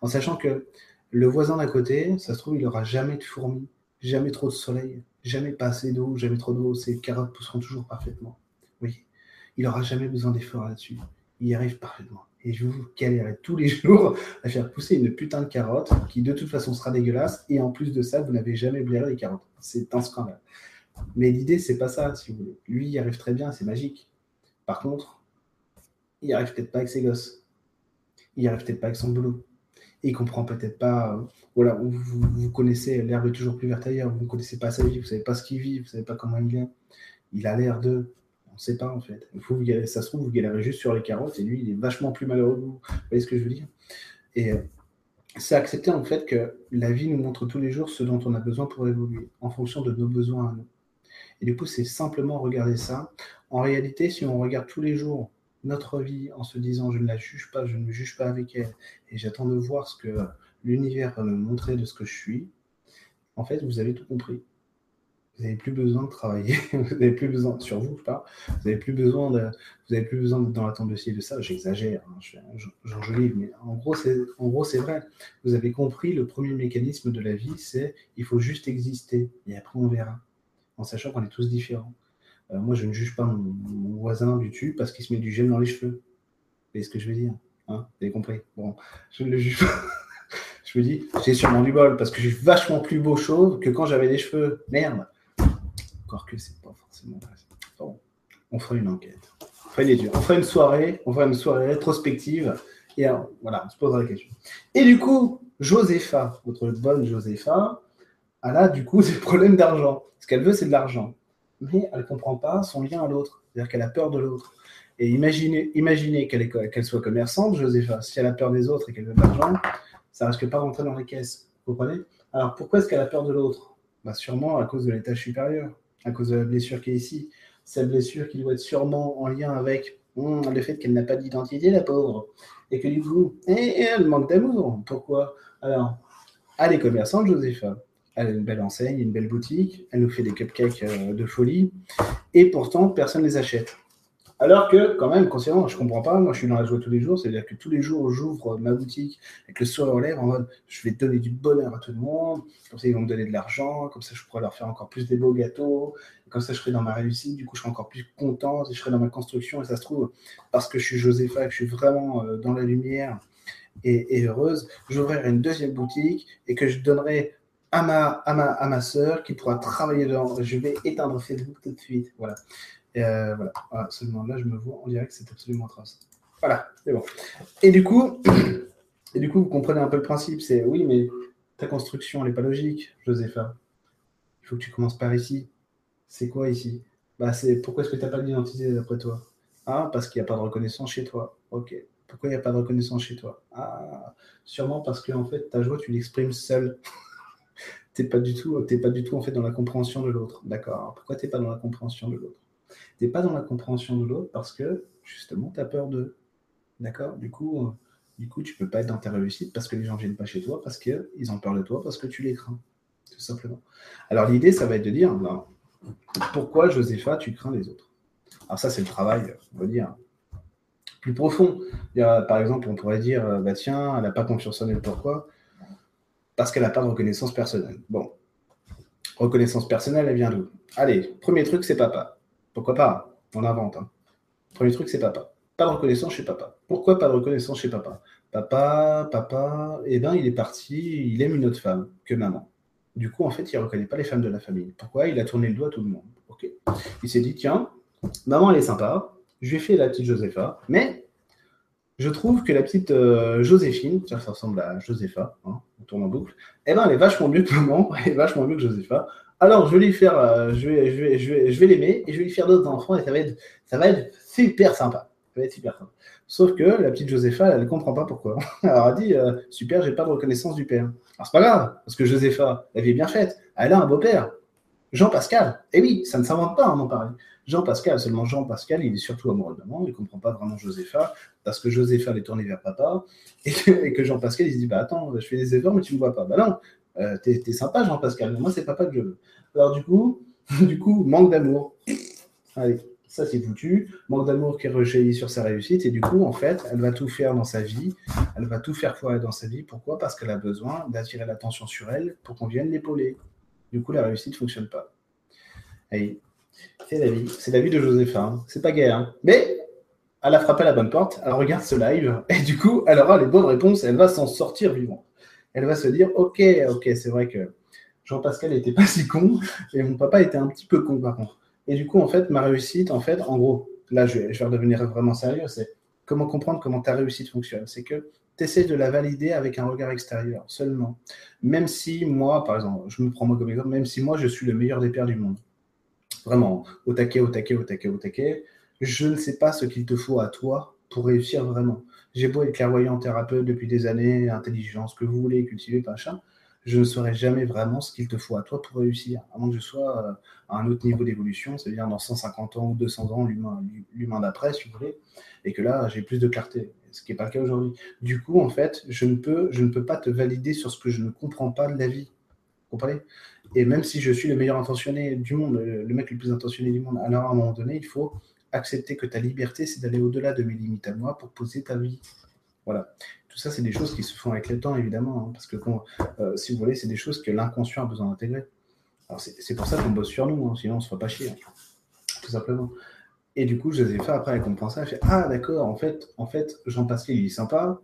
Speaker 1: En sachant que le voisin d'à côté, ça se trouve, il n'aura jamais de fourmis, jamais trop de soleil, jamais pas assez d'eau, jamais trop d'eau, ses carottes pousseront toujours parfaitement. Oui, il n'aura jamais besoin d'efforts là-dessus. Il y arrive parfaitement. Et je vous galérer tous les jours à faire pousser une putain de carotte qui de toute façon sera dégueulasse. Et en plus de ça, vous n'avez jamais blairé les carottes. C'est un scandale. Mais l'idée, c'est pas ça, si vous voulez. Lui, il arrive très bien, c'est magique. Par contre, il arrive peut-être pas avec ses gosses. Il arrive peut-être pas avec son boulot. Il comprend peut-être pas. Euh, voilà, vous, connaissez l'herbe est toujours plus verte ailleurs. Vous ne connaissez pas sa vie, vous ne savez pas ce qu'il vit, vous ne savez pas comment il est. Il a l'air de sait pas en fait. Faut ça se trouve, vous galérez juste sur les carottes et lui, il est vachement plus malheureux que vous. Vous voyez ce que je veux dire? Et euh, c'est accepter en fait que la vie nous montre tous les jours ce dont on a besoin pour évoluer, en fonction de nos besoins à nous. Et du coup, c'est simplement regarder ça. En réalité, si on regarde tous les jours notre vie en se disant je ne la juge pas, je ne me juge pas avec elle, et j'attends de voir ce que l'univers va me montrer de ce que je suis, en fait, vous avez tout compris. Vous n'avez plus besoin de travailler, vous n'avez plus besoin, sur vous, pas, vous n'avez plus besoin de, vous avez plus besoin d'être dans l'attente de ci de ça. J'exagère, hein, j'enjolive, mais en gros, c'est, en gros, c'est vrai. Vous avez compris le premier mécanisme de la vie, c'est il faut juste exister et après on verra, en sachant qu'on est tous différents. Euh, moi, je ne juge pas mon, voisin du tube parce qu'il se met du gel dans les cheveux. Vous voyez ce que je veux dire hein Vous avez compris Bon, je ne le juge pas. je me dis, c'est sûrement du bol parce que je suis vachement plus beau chauve que quand j'avais des cheveux. Merde encore que c'est pas forcément Bon, on fera une enquête. On fera une, on fera une soirée, on fera une soirée rétrospective. Et voilà, on se posera la question. Et du coup, Josepha, votre bonne Josepha, elle a du coup des problèmes d'argent. Ce qu'elle veut, c'est de l'argent. Mais elle ne comprend pas son lien à l'autre. C'est-à-dire qu'elle a peur de l'autre. Et imaginez, imaginez qu'elle soit commerçante, Josepha. Si elle a peur des autres et qu'elle veut de l'argent, ça risque pas rentrer dans les caisses. Vous comprenez? Alors pourquoi est-ce qu'elle a peur de l'autre? Bah, Sûrement à cause de l'étage supérieur à cause de la blessure qui est ici. Cette blessure qui doit être sûrement en lien avec hmm, le fait qu'elle n'a pas d'identité, la pauvre. Et que du coup, eh, eh, elle manque d'amour. Pourquoi? Alors, elle est commerçante, Josepha. Elle a une belle enseigne, une belle boutique. Elle nous fait des cupcakes euh, de folie. Et pourtant, personne ne les achète. Alors que, quand même, consciemment, je comprends pas, moi je suis dans la joie tous les jours, c'est-à-dire que tous les jours j'ouvre ma boutique avec le sourire aux lèvres en mode je vais donner du bonheur à tout le monde, comme ça ils vont me donner de l'argent, comme ça je pourrais leur faire encore plus des beaux gâteaux, comme ça je serai dans ma réussite, du coup je serai encore plus contente et je serai dans ma construction et ça se trouve, parce que je suis Josépha que je suis vraiment euh, dans la lumière et, heureuse, j'ouvrirai une deuxième boutique et que je donnerai à ma, à ma, à ma soeur qui pourra travailler dedans. Je vais éteindre Facebook tout de suite. Voilà. Euh, voilà. seulement là, je me vois en direct, c'est absolument atroce. Voilà, c'est bon. Et du coup, et du coup, vous comprenez un peu le principe. C'est oui, mais ta construction, elle n'est pas logique, Josépha. Il faut que tu commences par ici. C'est quoi ici? Bah, c'est pourquoi est-ce que tu n'as pas d'identité d'après toi? Ah, parce qu'il n'y a pas de reconnaissance chez toi. Ok. Pourquoi il n'y a pas de reconnaissance chez toi? Ah, sûrement parce que en fait, ta joie, tu l'exprimes seul. tu n'es pas du tout, pas du tout en fait dans la compréhension de l'autre. D'accord. Pourquoi tu n'es pas dans la compréhension de l'autre? Tu n'es pas dans la compréhension de l'autre parce que justement, tu as peur d'eux. D'accord? Du coup, euh, du coup, tu peux pas être dans ta réussite parce que les gens ne viennent pas chez toi, parce qu'ils ont peur de toi, parce que tu les crains. Tout simplement. Alors l'idée, ça va être de dire, ben, pourquoi Josépha, tu crains les autres? Alors ça, c'est le travail, on va dire, plus profond. Par exemple, on pourrait dire, euh, bah tiens, elle n'a pas confiance en elle, pourquoi? Parce qu'elle n'a pas de reconnaissance personnelle. Bon, reconnaissance personnelle, elle vient d'où? Allez, premier truc, c'est papa. Pourquoi pas On invente. Hein. Premier truc, c'est papa. Pas de reconnaissance chez papa. Pourquoi pas de reconnaissance chez papa? Papa, papa, eh bien, il est parti, il aime une autre femme que maman. Du coup, en fait, il ne reconnaît pas les femmes de la famille. Pourquoi? Il a tourné le doigt à tout le monde. Il s'est dit, tiens, maman, elle est sympa, je lui ai fait la petite Josépha, mais je trouve que la petite euh, Joséphine, ça ressemble à Josépha, hein, on tourne en boucle, eh ben, elle est vachement mieux que maman, elle est vachement mieux que Josépha. Alors, je vais lui faire, euh, je vais, je vais, je vais, l'aimer et je vais lui faire d'autres enfants et ça va être, ça va être super sympa. Ça va être super sympa. Sauf que la petite Josépha, elle ne comprend pas pourquoi. Alors, elle dit, euh, super, j'ai pas de reconnaissance du père. Alors, c'est pas grave, parce que Josépha, la vie est bien faite. Elle a un beau-père. Jean-Pascal. Et eh oui, ça ne s'invente pas, hein, mon pari. Jean-Pascal, seulement Jean-Pascal, il est surtout amoureux de maman, il ne comprend pas vraiment Josépha, parce que Josépha est tournée vers papa, et que, Jean-Pascal, il se dit, bah attends, je fais des efforts, mais tu ne me vois pas. Bah non, euh, t'es, sympa, Jean-Pascal, mais moi, c'est papa que je veux. Alors, du coup, du coup manque d'amour. Allez, ça, c'est foutu. Manque d'amour qui rejaillit sur sa réussite. Et du coup, en fait, elle va tout faire dans sa vie. Elle va tout faire foirer dans sa vie. Pourquoi? Parce qu'elle a besoin d'attirer l'attention sur elle pour qu'on vienne l'épauler. Du coup, la réussite ne fonctionne pas. C'est la vie. C'est la vie de Josépha. Hein. C'est pas guère. Hein. Mais elle a frappé à la bonne porte. Elle regarde ce live. Et du coup, elle aura les bonnes réponses. Elle va s'en sortir vivante elle va se dire Ok, ok, c'est vrai que Jean-Pascal n'était pas si con, et mon papa était un petit peu con par contre. Et du coup, en fait, ma réussite, en fait, en gros, là, je vais, je redevenir vraiment sérieux, c'est comment comprendre comment ta réussite fonctionne. C'est que tu essaies de la valider avec un regard extérieur seulement. Même si moi, par exemple, je me prends moi comme exemple, même si moi, je suis le meilleur des pères du monde, vraiment, au taquet, au taquet, au taquet, au taquet, je ne sais pas ce qu'il te faut à toi pour réussir vraiment. J'ai beau être clairvoyant thérapeute depuis des années, intelligence, que vous voulez, cultiver, machin. je ne saurai jamais vraiment ce qu'il te faut à toi pour réussir, à moins que je sois euh, à un autre niveau d'évolution, c'est-à-dire dans 150 ans ou 200 ans, l'humain d'après, si vous voulez, et que là, j'ai plus de clarté, ce qui n'est pas le cas aujourd'hui. Du coup, en fait, je ne, peux, je ne peux pas te valider sur ce que je ne comprends pas de la vie. Vous comprenez? Et même si je suis le meilleur intentionné du monde, le mec le plus intentionné du monde, alors à un moment donné, il faut accepter que ta liberté, c'est d'aller au-delà de mes limites à moi pour poser ta vie. Voilà. Tout ça, c'est des choses qui se font avec le temps, évidemment, hein, parce que, euh, si vous voulez, c'est des choses que l'inconscient a besoin d'intégrer. C'est pour ça qu'on bosse sur nous, hein, sinon on ne se fera pas chier, hein, tout simplement. Et du coup, je les ai fait après, ça. Elle fait Ah, d'accord, en fait, en fait Jean Pascal, il est sympa,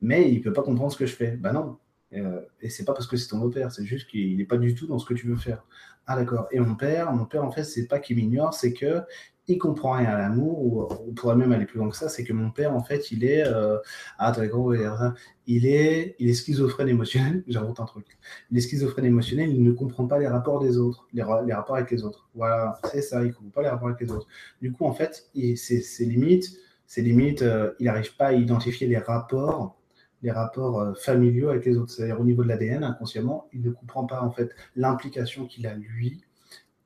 Speaker 1: mais il ne peut pas comprendre ce que je fais. Bah non. Euh, et c'est pas parce que c'est ton beau-père, c'est juste qu'il n'est pas du tout dans ce que tu veux faire. Ah, d'accord. Et mon père, mon père, en fait, c'est pas qu'il m'ignore, c'est que il comprend rien à l'amour, ou on pourrait même aller plus loin que ça, c'est que mon père, en fait, il est, euh, ah, il est, il est schizophrène émotionnel, j'invente un truc, il est schizophrène émotionnel, il ne comprend pas les rapports des autres, les, rapports avec les autres, voilà, c'est ça, il comprend pas les rapports avec les autres. Du coup, en fait, c'est limite, c'est limite, euh, il n'arrive pas à identifier les rapports, les rapports euh, familiaux avec les autres, c'est-à-dire au niveau de l'ADN, inconsciemment, il ne comprend pas, en fait, l'implication qu'il a, lui,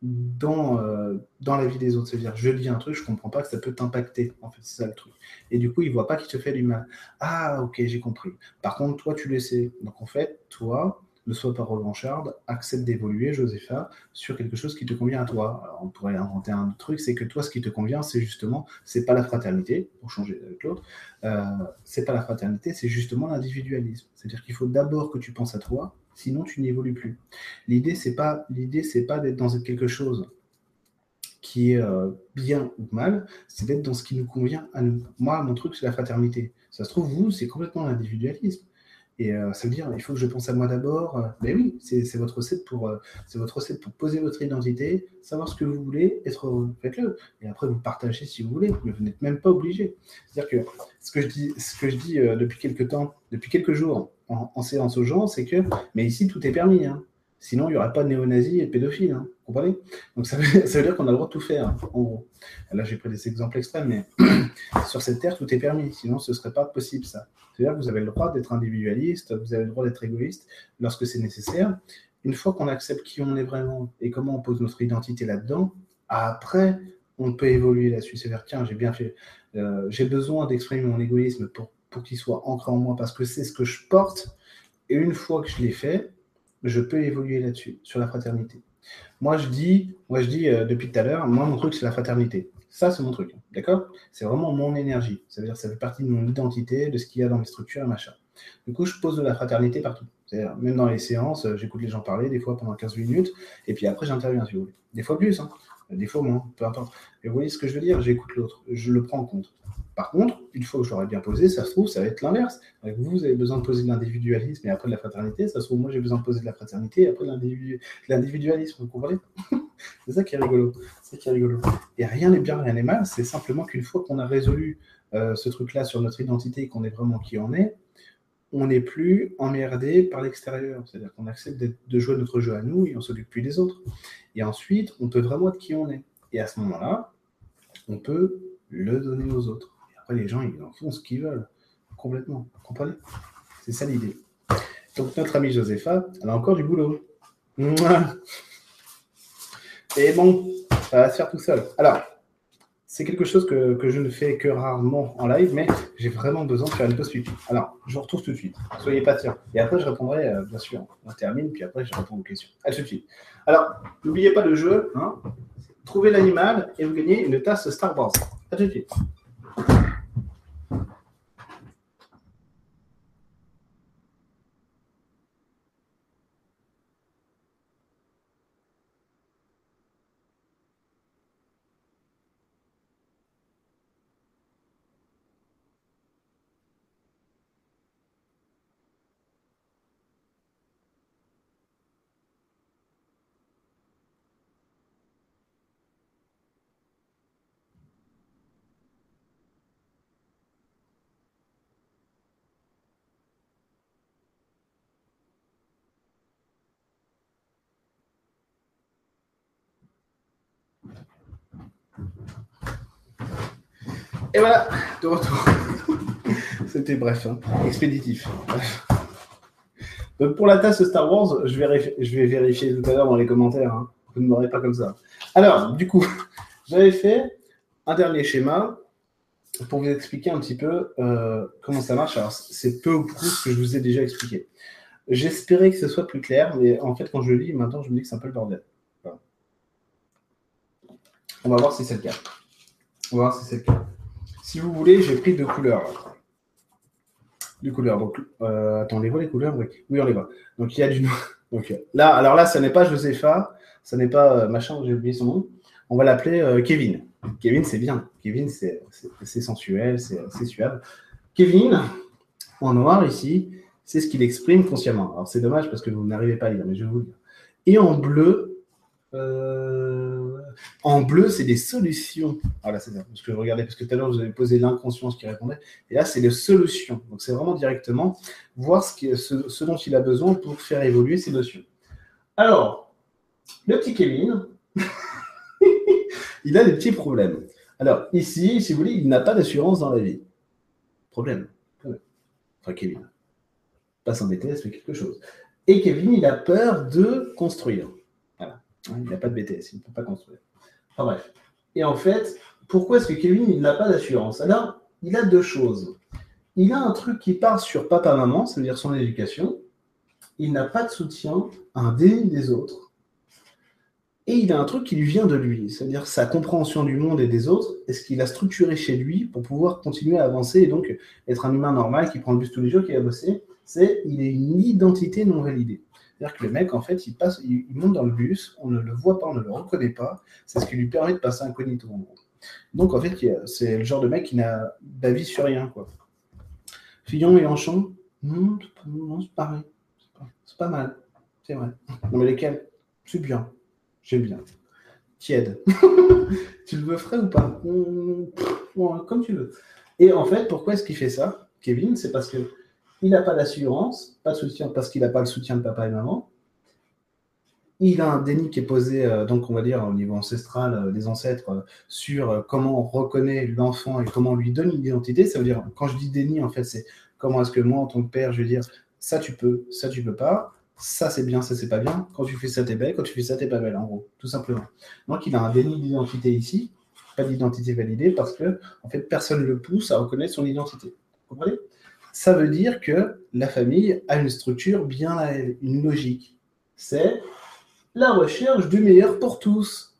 Speaker 1: dans, euh, dans la vie des autres. C'est-à-dire, je dis un truc, je comprends pas que ça peut t'impacter. En fait, c'est ça le truc. Et du coup, il voit pas qu'il te fait du mal. Ah, ok, j'ai compris. Par contre, toi, tu le sais. Donc, en fait, toi, ne sois pas revancharde, accepte d'évoluer, Josepha, sur quelque chose qui te convient à toi. On pourrait inventer un truc, c'est que toi, ce qui te convient, c'est justement, c'est pas la fraternité, pour changer avec l'autre, euh, c'est pas la fraternité, c'est justement l'individualisme. C'est-à-dire qu'il faut d'abord que tu penses à toi, sinon tu n'évolues plus. L'idée, c'est pas, l'idée, c'est pas d'être dans quelque chose qui est euh, bien ou mal, c'est d'être dans ce qui nous convient à nous. Moi, mon truc, c'est la fraternité. Ça se trouve, vous, c'est complètement l'individualisme. Et euh, ça veut dire, il faut que je pense à moi d'abord. Mais oui, c'est votre recette pour, euh, votre recette pour poser votre identité, savoir ce que vous voulez, être heureux. Faites-le. Et après, vous partagez si vous voulez, vous n'êtes même pas obligé. C'est-à-dire que ce que je dis, ce que je dis depuis quelques temps, depuis quelques jours, en, séance aux gens, c'est que, mais ici, tout est permis. Hein. Sinon, il n'y aurait pas de néo-nazis et de pédophiles. Hein. Vous comprenez? Donc, ça veut, dire qu'on a le droit de tout faire, en gros. Là, j'ai pris des exemples extrêmes, mais sur cette terre, tout est permis. Sinon, ce ne serait pas possible, ça. C'est-à-dire que vous avez le droit d'être individualiste, vous avez le droit d'être égoïste lorsque c'est nécessaire. Une fois qu'on accepte qui on est vraiment et comment on pose notre identité là-dedans, après, on peut évoluer là-dessus. C'est-à-dire, tiens, j'ai bien fait, euh, j'ai besoin d'exprimer mon égoïsme pour qu'il soit ancré en moi parce que c'est ce que je porte. Et une fois que je l'ai fait, je peux évoluer là-dessus, sur la fraternité. Moi, je dis, moi, je dis euh, depuis tout à l'heure, moi, mon truc, c'est la fraternité. Ça, c'est mon truc, d'accord? C'est vraiment mon énergie. Ça veut dire ça fait partie de mon identité, de ce qu'il y a dans les structures machin. Du coup, je pose de la fraternité partout. C'est-à-dire, même dans les séances, euh, j'écoute les gens parler, des fois pendant 15 minutes, et puis après, j'interviens, si vous voulez. Des fois plus, hein. Des fois moins, peu importe. Et vous voyez ce que je veux dire J'écoute l'autre, je le prends en compte. Par contre, une fois que j'aurai bien posé, ça se trouve, ça va être l'inverse. Vous, vous avez besoin de poser de l'individualisme et après de la fraternité. Ça se trouve, moi, j'ai besoin de poser de la fraternité et après de l'individualisme. Vous comprenez? C'est ça qui est rigolo. C'est qui est rigolo. Et rien n'est bien, rien n'est mal. C'est simplement qu'une fois qu'on a résolu euh, ce truc-là sur notre identité et qu'on est vraiment qui on est, on n'est plus emmerdé par l'extérieur. C'est-à-dire qu'on accepte de jouer notre jeu à nous et on s'occupe plus des autres. Et ensuite, on peut vraiment être qui on est. Et à ce moment-là, on peut le donner aux autres les gens, ils en font ce qu'ils veulent. Complètement. Vous comprenez? C'est ça l'idée. Donc, notre amie Josepha, elle a encore du boulot. Et bon, ça va se faire tout seul. Alors, c'est quelque chose que, je ne fais que rarement en live, mais j'ai vraiment besoin de faire une pause pipi. Alors, je vous retrouve tout de suite. Soyez patient. Et après, je répondrai, euh, bien sûr, on termine, puis après, je réponds aux questions. À tout de suite. Alors, n'oubliez pas le jeu. Hein. Trouvez l'animal et vous gagnez une tasse Star Wars. À tout de suite. Et voilà, de retour. C'était bref, hein. expéditif. Donc pour la tasse Star Wars, je vais, je vais vérifier tout à l'heure dans les commentaires. Hein. Vous ne m'aurez pas comme ça. Alors, du coup, j'avais fait un dernier schéma pour vous expliquer un petit peu euh, comment ça marche. Alors, c'est peu ou prou ce que je vous ai déjà expliqué. J'espérais que ce soit plus clair, mais en fait, quand je lis, maintenant, je me dis que c'est un peu le bordel. On va voir si c'est le cas. On va voir si c'est le cas. Si vous voulez, j'ai pris deux couleurs. Deux couleurs. Donc, euh, attends, on les voit les couleurs? Oui, on les voit. Donc, il y a du noir. Donc, là, alors là, ça n'est pas Josepha, ça n'est pas euh, machin, j'ai oublié son nom. On va l'appeler euh, Kevin. Kevin, c'est bien. Kevin, c'est sensuel, c'est suave. Kevin, en noir ici, c'est ce qu'il exprime consciemment. Alors, c'est dommage parce que vous n'arrivez pas à lire, mais je vais vous le dire. Et en bleu, en bleu, c'est des solutions. Voilà, ah, c'est ça. Parce que je regardais, parce que tout à l'heure, vous avez posé l'inconscience qui répondait. Et là, c'est les solutions. Donc, c'est vraiment directement voir ce, dont il a besoin pour faire évoluer ses notions. Alors, le petit Kevin, il a des petits problèmes. Alors, ici, si vous voulez, il n'a pas d'assurance dans la vie. Problème. Enfin, Kevin. Pas s'embêter, fait quelque chose. Et Kevin, il a peur de construire. Il n'a pas de BTS, il ne peut pas construire. Enfin bref. Et en fait, pourquoi est-ce que Kevin, n'a pas d'assurance? Alors, il a deux choses. Il a un truc qui part sur papa-maman, c'est-à-dire son éducation. Il n'a pas de soutien, un déni des autres. Et il a un truc qui lui vient de lui, c'est-à-dire sa compréhension du monde et des autres, et ce qu'il a structuré chez lui pour pouvoir continuer à avancer et donc être un humain normal qui prend le bus tous les jours, qui a bossé, c'est il est une identité non validée. C'est-à-dire que le mec, en fait, il, passe, il, monte dans le bus, on ne le voit pas, on ne le reconnaît pas. C'est ce qui lui permet de passer incognito, en gros. Donc, en fait, c'est le genre de mec qui n'a d'avis sur rien, quoi. Fillon et Anchon, non, c'est pareil. C'est pas, mal, c'est vrai. Mais lesquels? C'est bien. J'aime bien. Tiède. tu le veux frais ou pas? Comme tu veux. Et en fait, pourquoi est-ce qu'il fait ça, Kevin? C'est parce que il n'a pas d'assurance, pas de soutien parce qu'il n'a pas le soutien de papa et maman. Il a un déni qui est posé, euh, donc on va dire au niveau ancestral euh, des ancêtres, euh, sur comment on reconnaît l'enfant et comment on lui donne une identité. Ça veut dire, quand je dis déni, en fait, c'est comment est-ce que moi, en tant que père, je vais dire ça tu peux, ça tu peux pas, ça c'est bien, ça c'est pas bien. Quand tu fais ça, t'es belle, quand tu fais ça, t'es pas belle, en gros, tout simplement. Donc il a un déni d'identité ici, pas d'identité validée, parce que en fait personne ne le pousse à reconnaître son identité. Vous comprenez? Ça veut dire que la famille a une structure bien à elle, une logique. C'est la recherche du meilleur pour tous.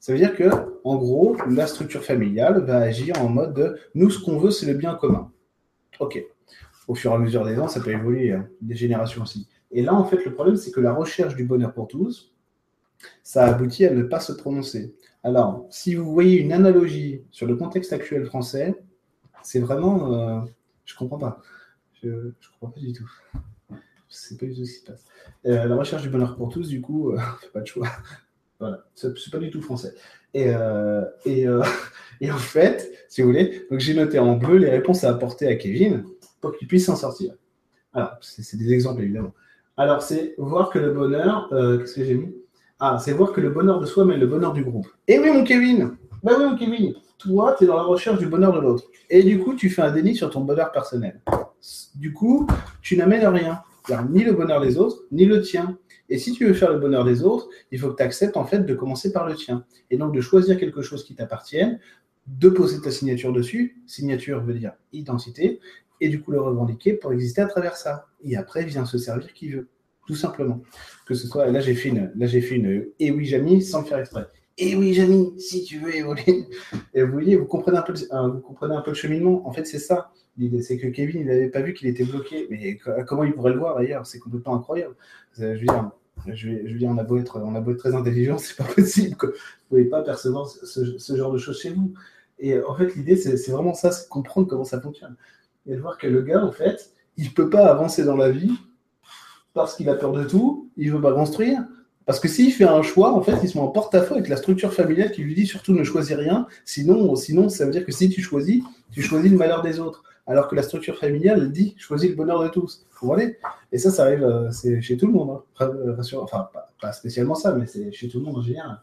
Speaker 1: Ça veut dire que, en gros, la structure familiale va agir en mode de nous, ce qu'on veut, c'est le bien commun. Ok. Au fur et à mesure des ans, ça peut évoluer, hein, des générations aussi. Et là, en fait, le problème, c'est que la recherche du bonheur pour tous, ça aboutit à ne pas se prononcer. Alors, si vous voyez une analogie sur le contexte actuel français, c'est vraiment euh, je comprends pas. Je ne comprends pas du tout. Je sais pas du tout ce qui se passe. Euh, la recherche du bonheur pour tous, du coup, euh, fait pas de choix. voilà, c'est pas du tout français. Et, euh, et, et, en fait, si vous voulez, donc j'ai noté en bleu les réponses à apporter à Kevin pour qu'il puisse s'en sortir. Alors, c'est des exemples évidemment. Alors, c'est voir que le bonheur, qu'est-ce que j'ai mis? Ah, c'est voir que le bonheur de soi mène le bonheur du groupe. Et oui, mon Kevin Ben oui, mon Kevin toi, tu es dans la recherche du bonheur de l'autre. Et du coup, tu fais un déni sur ton bonheur personnel. Du coup, tu n'amènes rien. Ni le bonheur des autres, ni le tien. Et si tu veux faire le bonheur des autres, il faut que tu acceptes en fait de commencer par le tien. Et donc de choisir quelque chose qui t'appartienne, de poser ta signature dessus. Signature veut dire identité. Et du coup, le revendiquer pour exister à travers ça. Et après, vient se servir qui veut. Tout simplement. Que ce soit, là j'ai fait une, là j'ai fait une, et oui, Jamy, sans le faire exprès. Et oui, Jamy, si tu veux évoluer. Et vous voyez, vous comprenez un peu, le, vous comprenez un peu le cheminement. En fait, c'est ça. L'idée, c'est que Kevin, il n'avait pas vu qu'il était bloqué. Mais comment il pourrait le voir d'ailleurs? C'est complètement incroyable. Je veux dire, je on a beau être, beau très intelligent, c'est pas possible. Que vous pouvez pas percevoir ce, genre de choses chez vous. Et en fait, l'idée, c'est vraiment ça, c'est comprendre comment ça fonctionne. Et de voir que le gars, en fait, il peut pas avancer dans la vie parce qu'il a peur de tout, il veut pas construire, parce que s'il fait un choix, en fait, il se met en porte-à-faux avec la structure familiale qui lui dit surtout ne choisis rien. Sinon, sinon, ça veut dire que si tu choisis, tu choisis le malheur des autres. Alors que la structure familiale dit choisis le bonheur de tous. Vous voyez Et ça, ça arrive euh, chez tout le monde. Hein. Enfin, pas, spécialement ça, mais c'est chez tout le monde en général.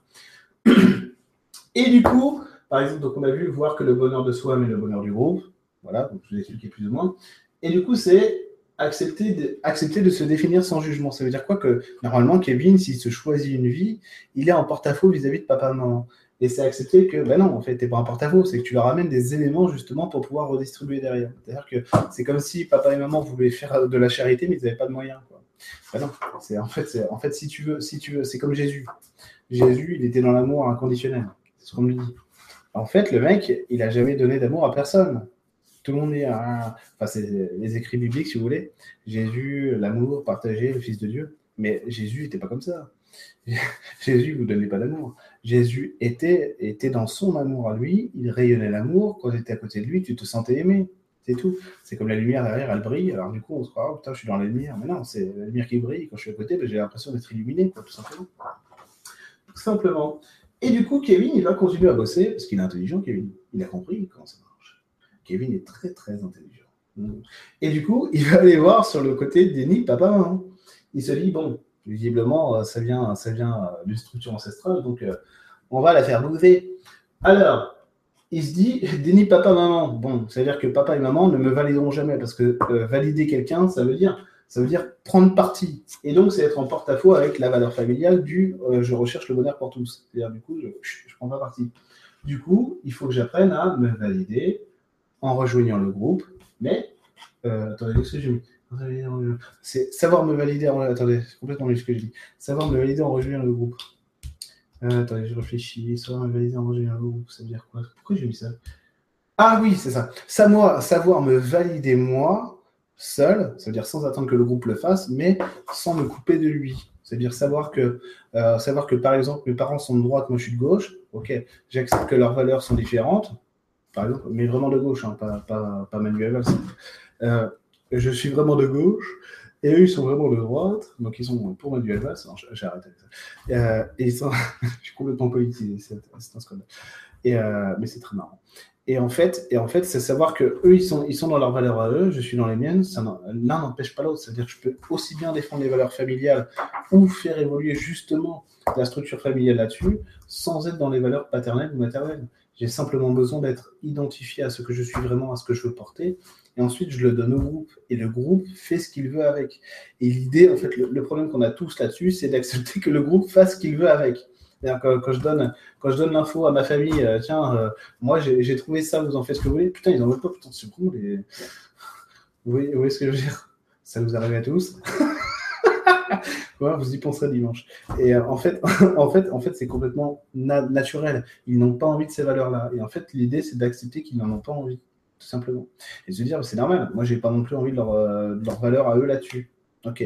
Speaker 1: Et du coup, par exemple, donc on a vu voir que le bonheur de soi met le bonheur du groupe. Voilà, je vous ai expliqué plus ou moins. Et du coup, c'est accepter de, accepter de se définir sans jugement. Ça veut dire quoi que normalement, Kevin, s'il se choisit une vie, il est en porte-à-faux vis-à-vis de papa et maman. Et c'est accepter que, ben non, en fait, t'es pas en porte-à-faux, c'est que tu leur amènes des éléments justement pour pouvoir redistribuer derrière. C'est-à-dire que c'est comme si papa et maman voulaient faire de la charité, mais ils n'avaient pas de moyens. Quoi. Ben non, c'est en fait, c'est, en fait, si tu veux, si tu veux, c'est comme Jésus. Jésus, il était dans l'amour inconditionnel. C'est ce qu'on lui dit. En fait, le mec, il a jamais donné d'amour à personne. Tout le monde est à... Enfin, c'est les écrits bibliques, si vous voulez. Jésus, l'amour, partagé, le Fils de Dieu. Mais Jésus n'était pas comme ça. Jésus ne vous donnait pas d'amour. Jésus était, dans son amour à lui. Il rayonnait l'amour. Quand tu étais à côté de lui, tu te sentais aimé. C'est tout. C'est comme la lumière derrière, elle brille. Alors du coup, on se croit, oh putain, je suis dans la lumière. Mais non, c'est la lumière qui brille. Quand je suis à côté, ben, j'ai l'impression d'être illuminé, tout simplement. Tout simplement. Et du coup, Kevin, il va continuer à bosser, parce qu'il est intelligent, Kevin. Il a compris comment ça. Kevin est très, très intelligent. Et du coup, il va aller voir sur le côté déni papa maman. Il se dit, bon, visiblement, euh, ça vient, ça vient euh, d'une structure ancestrale, donc euh, on va la faire bouger. Alors, il se dit, déni papa maman. Bon, ça veut dire que papa et maman ne me valideront jamais, parce que valider quelqu'un, ça veut dire ça veut dire prendre parti. Et donc, c'est être en porte-à-faux avec la valeur familiale du je recherche le bonheur pour tous. C'est-à-dire, du coup, je ne prends pas parti. Du coup, il faut que j'apprenne à me valider en rejoignant le groupe. Mais, euh, attendez, ce que j'ai mis? C'est savoir me valider en. Attendez, c'est complètement ce que j'ai dit. Savoir me valider en rejoignant le groupe. Euh, attendez, je réfléchis. Savoir me valider en rejoignant le groupe, ça veut dire quoi? Pourquoi j'ai mis ça? Ah oui, c'est ça. Savoir, savoir me valider moi seul, c'est-à-dire sans attendre que le groupe le fasse, mais sans me couper de lui. C'est-à-dire savoir que, euh, savoir que, par exemple, mes parents sont de droite, moi je suis de gauche, ok, j'accepte que leurs valeurs sont différentes, mais vraiment de gauche, hein, pas, pas, pas, Manuel Valls. Euh, je suis vraiment de gauche, et eux, ils sont vraiment de droite, donc ils sont pour Manuel Valls. J'ai arrêté ça. Euh, et ils sont, je suis complètement politisé, c'est un scandale. Et, mais c'est très marrant. Et en fait, en fait, c'est savoir que eux, ils sont, ils sont dans leurs valeurs à eux, je suis dans les miennes. L'un n'empêche pas l'autre. C'est-à-dire que je peux aussi bien défendre les valeurs familiales ou faire évoluer justement la structure familiale là-dessus, sans être dans les valeurs paternelles ou maternelles. J'ai simplement besoin d'être identifié à ce que je suis vraiment, à ce que je veux porter. Et ensuite, je le donne au groupe. Et le groupe fait ce qu'il veut avec. Et l'idée, en fait, le problème qu'on a tous là-dessus, c'est d'accepter que le groupe fasse ce qu'il veut avec. Quand, quand, je donne, quand je donne l'info à ma famille, euh, tiens, euh, moi j'ai trouvé ça, vous en faites ce que vous voulez. Putain, ils en veulent pas, putain, c'est bon. Les... Vous, voyez, ce que je veux dire? Ça vous arrive à tous? Vous y penserez dimanche. Et euh, en fait, en fait, en fait c'est complètement naturel. Ils n'ont pas envie de ces valeurs-là. Et en fait, l'idée, c'est d'accepter qu'ils n'en ont pas envie, tout simplement. Et se dire, c'est normal. Moi, j'ai pas non plus envie de leur, leur valeur à eux là-dessus. Ok.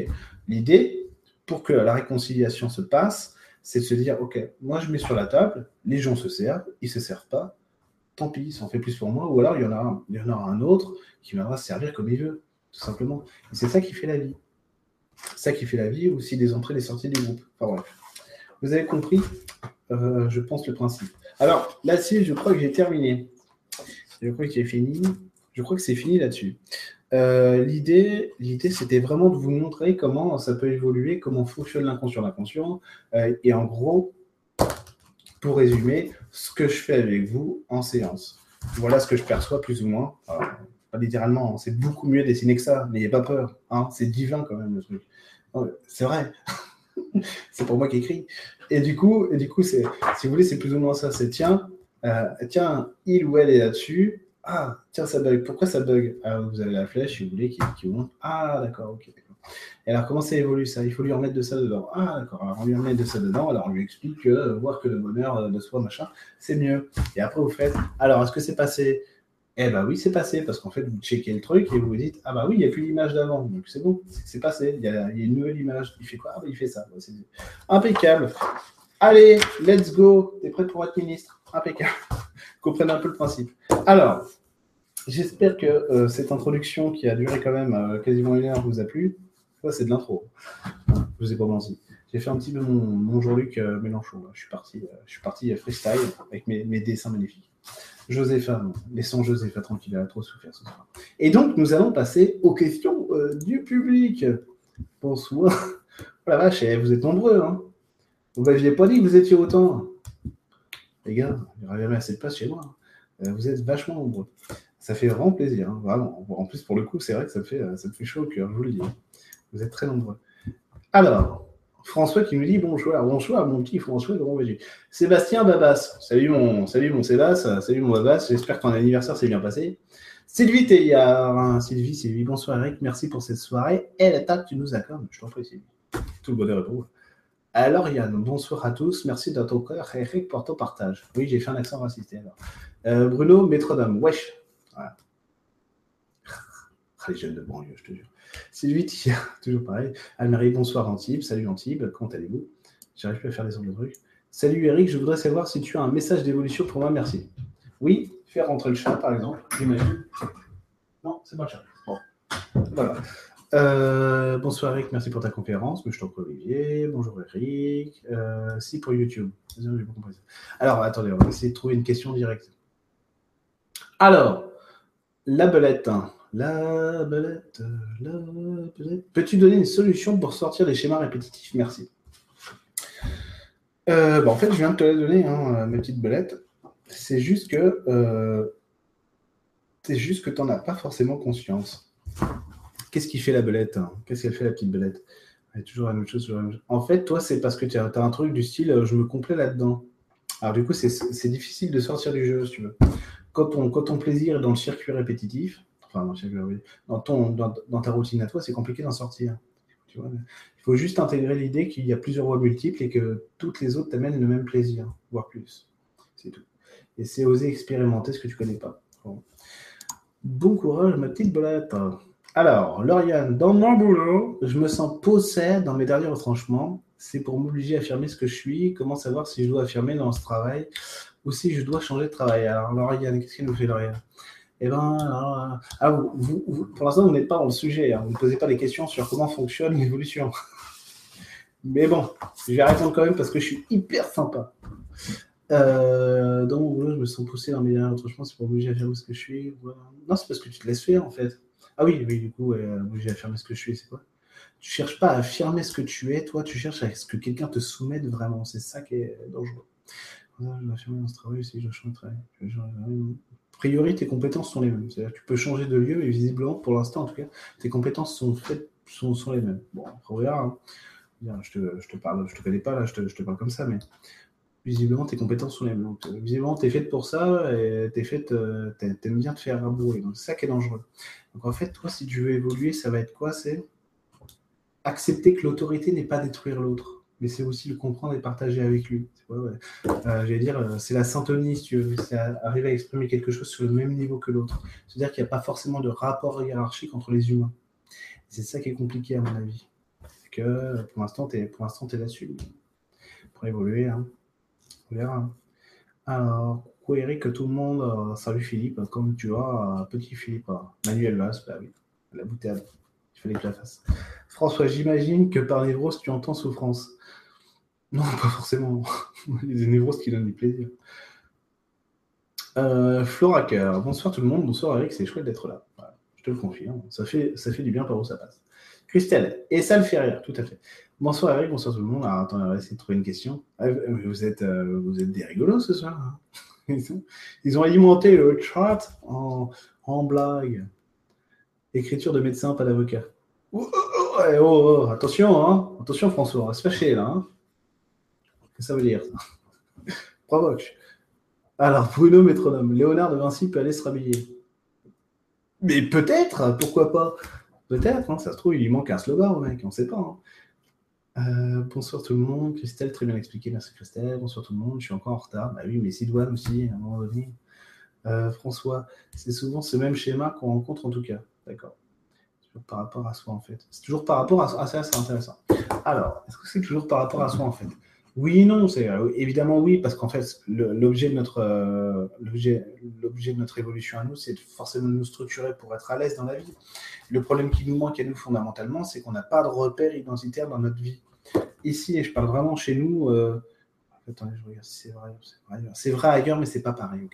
Speaker 1: L'idée, pour que la réconciliation se passe, c'est de se dire, OK, moi je mets sur la table, les gens se servent, ils se servent pas, tant pis, ça en fait plus pour moi, ou alors il y en il y en aura un autre qui viendra se servir comme il veut, tout simplement. Et c'est ça qui fait la vie. Ça qui fait la vie, aussi des entrées des sorties du groupe. Enfin bref. Vous avez compris, euh, je pense, le principe. Alors, là-dessus, je crois que j'ai terminé. Je crois que j'ai fini. Je crois que c'est fini là-dessus. Euh, l'idée, l'idée, c'était vraiment de vous montrer comment ça peut évoluer, comment fonctionne l'inconscient, l'inconscient. Euh, et en gros, pour résumer, ce que je fais avec vous en séance. Voilà ce que je perçois plus ou moins. Pas littéralement, c'est beaucoup mieux dessiné que ça, n'ayez pas peur. Hein, c'est divin quand même le truc. C'est vrai. c'est pour moi qui écris. Et du coup, et du coup si vous voulez, c'est plus ou moins ça. C'est tiens, euh, tiens, il ou elle est là-dessus ah, tiens, ça bug. Pourquoi ça bug? Ah, Vous avez la flèche, si vous voulez, qui, qui monte. Ah, d'accord, ok. Et alors, comment ça évolue ça? Il faut lui remettre de ça dedans. Ah, d'accord. Alors, on lui remet de ça dedans. Alors, on lui explique que voir que le bonheur euh, de soi, machin, c'est mieux. Et après, vous faites Alors, est-ce que c'est passé? Eh ben oui, c'est passé. Parce qu'en fait, vous checkez le truc et vous vous dites Ah, bah oui, il n'y a plus l'image d'avant. Donc, c'est bon, c'est passé. Il y, a, une nouvelle image. Il fait quoi? Ah, bah, il fait ça. Impeccable. Allez, let's go. T'es prêt pour être ministre? Impeccable. Comprennent un peu le principe. Alors, j'espère que euh, cette introduction qui a duré quand même euh, quasiment une heure vous a plu. Ça, c'est de l'intro. Je vous ai pas menti. J'ai fait un petit peu mon, Jean-Luc euh, Mélenchon. Je suis parti, je suis parti freestyle avec mes, dessins magnifiques. Josépha, laissons Josépha tranquille, elle a trop souffert ce soir. Et donc, nous allons passer aux questions du public. Bonsoir. Oh la vache, eh, vous êtes nombreux. Hein. Vous m'aviez pas dit que vous étiez autant. Les gars, il n'y aura jamais assez de place chez moi. Hein. Euh, vous êtes vachement nombreux. Ça fait vraiment plaisir, hein. En plus, pour le coup, c'est vrai que ça me fait, ça fait chaud au cœur, je vous le dis. Vous êtes très nombreux. Alors, François qui nous dit bonjour, bonjour mon petit François, comment vas-tu? Sébastien Babas, salut mon, salut mon Sébastien, salut mon Babas, j'espère que ton anniversaire s'est bien passé. Sylvie Théillard, Sylvie, Sylvie, bonsoir Eric, merci pour cette soirée et la table tu nous accordes, je t'en prie Sylvie. Tout le bonheur est pour vous. Alors Yann, bonsoir à tous, merci de ton cœur Eric pour ton partage. Oui, j'ai fait un accent raciste alors. Euh, Bruno, métronome, wesh. Ah, les jeunes de banlieue, je te jure. Sylvie toujours pareil. Anne-Marie, bonsoir Antibes. Salut Antibes, comment allez-vous? J'arrive plus à faire des autres trucs. Salut Eric, je voudrais savoir si tu as un message d'évolution pour moi, merci. Oui, faire rentrer le chat par exemple, j'imagine. Non, c'est pas le chat. Bon, voilà. Euh, bonsoir Eric, merci pour ta conférence. Je t'en Olivier. Bonjour Eric. Euh, si pour YouTube. Alors attendez, on va essayer de trouver une question directe. Alors, la belette. La belette, la belette. Peux-tu donner une solution pour sortir des schémas répétitifs? Merci. Euh, bah, en fait, je viens de te la donner, hein, mes petites belettes. C'est juste que euh, c'est juste que tu n'en as pas forcément conscience. Qu'est-ce qui fait la belette hein? Qu'est-ce qu'elle fait la petite belette? Elle toujours la même chose. En fait, toi, c'est parce que tu as, un truc du style euh, je me complais là-dedans. Alors, du coup, c'est difficile de sortir du jeu, si tu veux. Quand quand ton plaisir est dans le circuit répétitif, dans, ton, dans, ta routine à toi, c'est compliqué d'en sortir. il faut juste intégrer l'idée qu'il y a plusieurs voies multiples et que toutes les autres t'amènent le même plaisir, voire plus. C'est tout. Et c'est oser expérimenter ce que tu connais pas. Bon, courage, ma petite bolette. Alors, Lauriane, dans mon boulot, je me sens possède dans mes derniers retranchements. C'est pour m'obliger à affirmer ce que je suis. Comment savoir si je dois affirmer dans ce travail ou si je dois changer de travail? Alors, Lauriane, qu'est-ce qu'il nous fait, Lauriane? Eh ben, ah, vous, pour l'instant, vous n'êtes pas dans le sujet. Hein. Vous ne posez pas des questions sur comment fonctionne l'évolution. Mais bon, je vais quand même parce que je suis hyper sympa. Euh, dans mon boulot, je me sens poussé dans mes derniers retranchements. C'est pour bouger à faire ce que je suis. Non, c'est parce que tu te laisses faire en fait. Ah oui, oui, du coup, euh, bouger à affirmer ce que je suis, c'est quoi? Tu cherches pas à affirmer ce que tu es, toi, tu cherches à ce que quelqu'un te soumette vraiment. C'est ça qui est dangereux. je vais affirmer ce travail aussi, je change travail priori, tes compétences sont les mêmes. C'est-à-dire tu peux changer de lieu, mais visiblement, pour l'instant, en tout cas, tes compétences sont, faites, sont, les mêmes. Bon, regarde, hein. je, te, je te parle, je te connais pas, là, je te, je te parle comme ça, mais visiblement, tes compétences sont les mêmes. Visiblement, tu es faite pour ça et tu faite, euh, aimes bien te faire rabouer. Donc, c'est ça qui est dangereux. Donc, en fait, toi, si tu veux évoluer, ça va être quoi? C'est accepter que l'autorité n'est pas détruire l'autre mais c'est aussi le comprendre et partager avec lui. Euh, j'allais dire, euh, c'est la syntonie, si tu veux, c'est arriver à exprimer quelque chose sur le même niveau que l'autre. C'est-à-dire qu'il n'y a pas forcément de rapport hiérarchique entre les humains. C'est ça qui est compliqué, à mon avis. C'est que pour l'instant, tu es, là-dessus. Pour évoluer, hein. on verra. Alors, coucou Eric, tout le monde. Euh, salut Philippe, comme tu vois, petit Philippe. Manuel Vasse, bah oui, la bouteille. François, j'imagine que par névrose, tu entends souffrance. Non, pas forcément. Il y a des névroses qui donnent du plaisir. Euh, Floraker, bonsoir tout le monde, bonsoir Eric, c'est chouette d'être là. je te le confirme, ça fait, du bien par où ça passe. Christelle, et ça le fait rire, tout à fait. Bonsoir Eric, bonsoir tout le monde. Attends, on va essayer de trouver une question. Ah, vous, êtes, euh, vous êtes des rigolos ce soir. Hein. Ils, ont, alimenté le chat en blague. Écriture de médecin, pas d'avocat. Oh, oh, oh, attention, hein. attention François, on va se fâcher là. Hein. Qu'est-ce que ça veut dire Provoque. Alors, Bruno Métronome, Léonard de Vinci peut aller se rhabiller. Mais peut-être, pourquoi pas? Peut-être, hein, ça se trouve, il manque un slogan mec, on ne sait pas. Hein. Euh, bonsoir tout le monde, Christelle, très bien expliqué, merci Christelle. Bonsoir tout le monde, je suis encore en retard. Bah oui, mais Sidoine aussi, à un moment donné. Euh, François, c'est souvent ce même schéma qu'on rencontre en tout cas. D'accord. Par rapport à soi en fait. C'est toujours par rapport à soi. Ah, ça, c'est intéressant. Alors, est-ce que c'est toujours par rapport à soi en fait? Oui non, c'est euh, évidemment oui, parce qu'en fait, l'objet de notre euh, l'objet de notre évolution à nous, c'est forcément de nous structurer pour être à l'aise dans la vie. Le problème qui nous manque à nous fondamentalement, c'est qu'on n'a pas de repère identitaire dans notre vie. Ici, et je parle vraiment chez nous. Euh, attendez, je regarde si c'est vrai. C'est vrai, ailleurs, mais c'est pas pareil.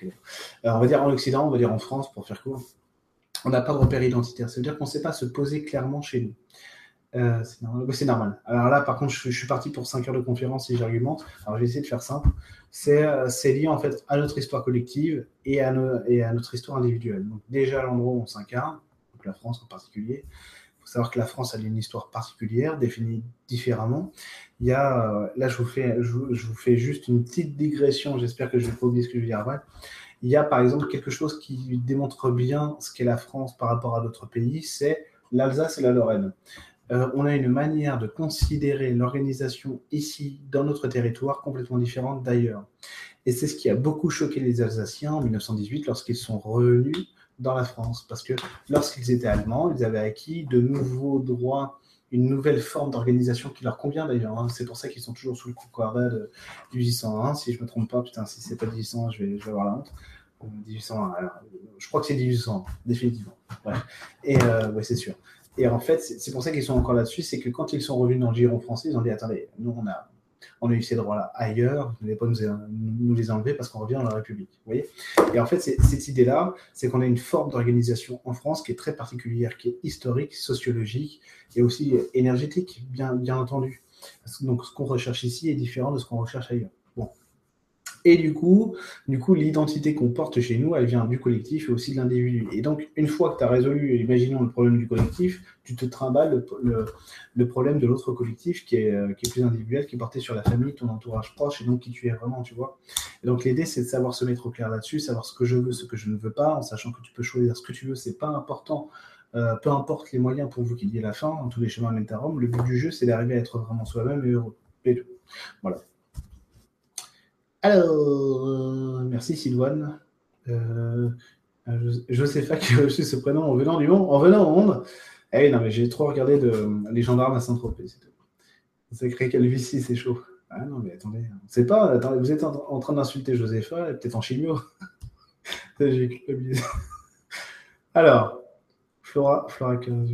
Speaker 1: on va dire en Occident, on va dire en France, pour faire court. On n'a pas de repère identitaire. C'est-à-dire qu'on ne sait pas se poser clairement chez nous. Euh, c'est normal. c'est normal. Alors là, par contre, je, suis parti pour 5 heures de conférence et j'argumente. Alors, je vais essayer de faire simple. Euh, c'est lié en fait à notre histoire collective et à, notre histoire individuelle. Donc, déjà, l'endroit où on s'incarne, la France en particulier. Il faut savoir que la France a une histoire particulière, définie différemment. Il y a, euh, là, je vous, fais, je, vous fais juste une petite digression. J'espère que je ne vais pas oublier ce que je vais dire après. Il y a par exemple quelque chose qui démontre bien ce qu'est la France par rapport à d'autres pays, c'est l'Alsace et la Lorraine. Euh, on a une manière de considérer l'organisation ici, dans notre territoire, complètement différente d'ailleurs. Et c'est ce qui a beaucoup choqué les Alsaciens en 1918 lorsqu'ils sont revenus dans la France. Parce que lorsqu'ils étaient allemands, ils avaient acquis de nouveaux droits, une nouvelle forme d'organisation qui leur convient d'ailleurs. Hein. C'est pour ça qu'ils sont toujours sous le coup de 1801. Si je ne me trompe pas, putain, si c'est pas 1801, je vais, je vais avoir la honte. 1801, euh, je crois que c'est 1800, définitivement. Et euh, ouais, c'est sûr. Et en fait, c'est pour ça qu'ils sont encore là-dessus, c'est que quand ils sont revenus dans le giron français, ils ont dit attendez, nous on a, on a eu ces droits-là ailleurs, vous n'allez pas nous, les enlever parce qu'on revient dans la République. Vous voyez Et en fait, cette idée-là, c'est qu'on a une forme d'organisation en France qui est très particulière, qui est historique, sociologique et aussi énergétique, bien entendu. Donc ce qu'on recherche ici est différent de ce qu'on recherche ailleurs. Et du coup, du coup, l'identité qu'on porte chez nous, elle vient du collectif et aussi de l'individu. Et donc, une fois que tu as résolu, imaginons le problème du collectif, tu te trimbales le, problème de l'autre collectif qui est, euh, qui est plus individuel, qui est porté sur la famille, ton entourage proche et donc qui tu es vraiment, tu vois. Et donc, l'idée, c'est de savoir se mettre au clair là-dessus, savoir ce que je veux, ce que je ne veux pas, en sachant que tu peux choisir ce que tu veux, c'est pas important. Euh, peu importe les moyens pour vous qu'il y ait la fin, tous les chemins mènent à Rome. Le but du jeu, c'est d'arriver à être vraiment soi-même et heureux. Voilà. Alors, euh, merci Sylvain. Euh, Josépha qui a reçu ce prénom en venant du monde, en venant au monde. Eh non, mais j'ai trop regardé de, les gendarmes à Saint-Tropez, c'est tout. Sacré calvitie, c'est chaud. Ah non, mais attendez, c'est pas, vous êtes en, train d'insulter Josépha, peut-être en chimio. j'ai culpabilisé. Alors, Flora, Flora 15.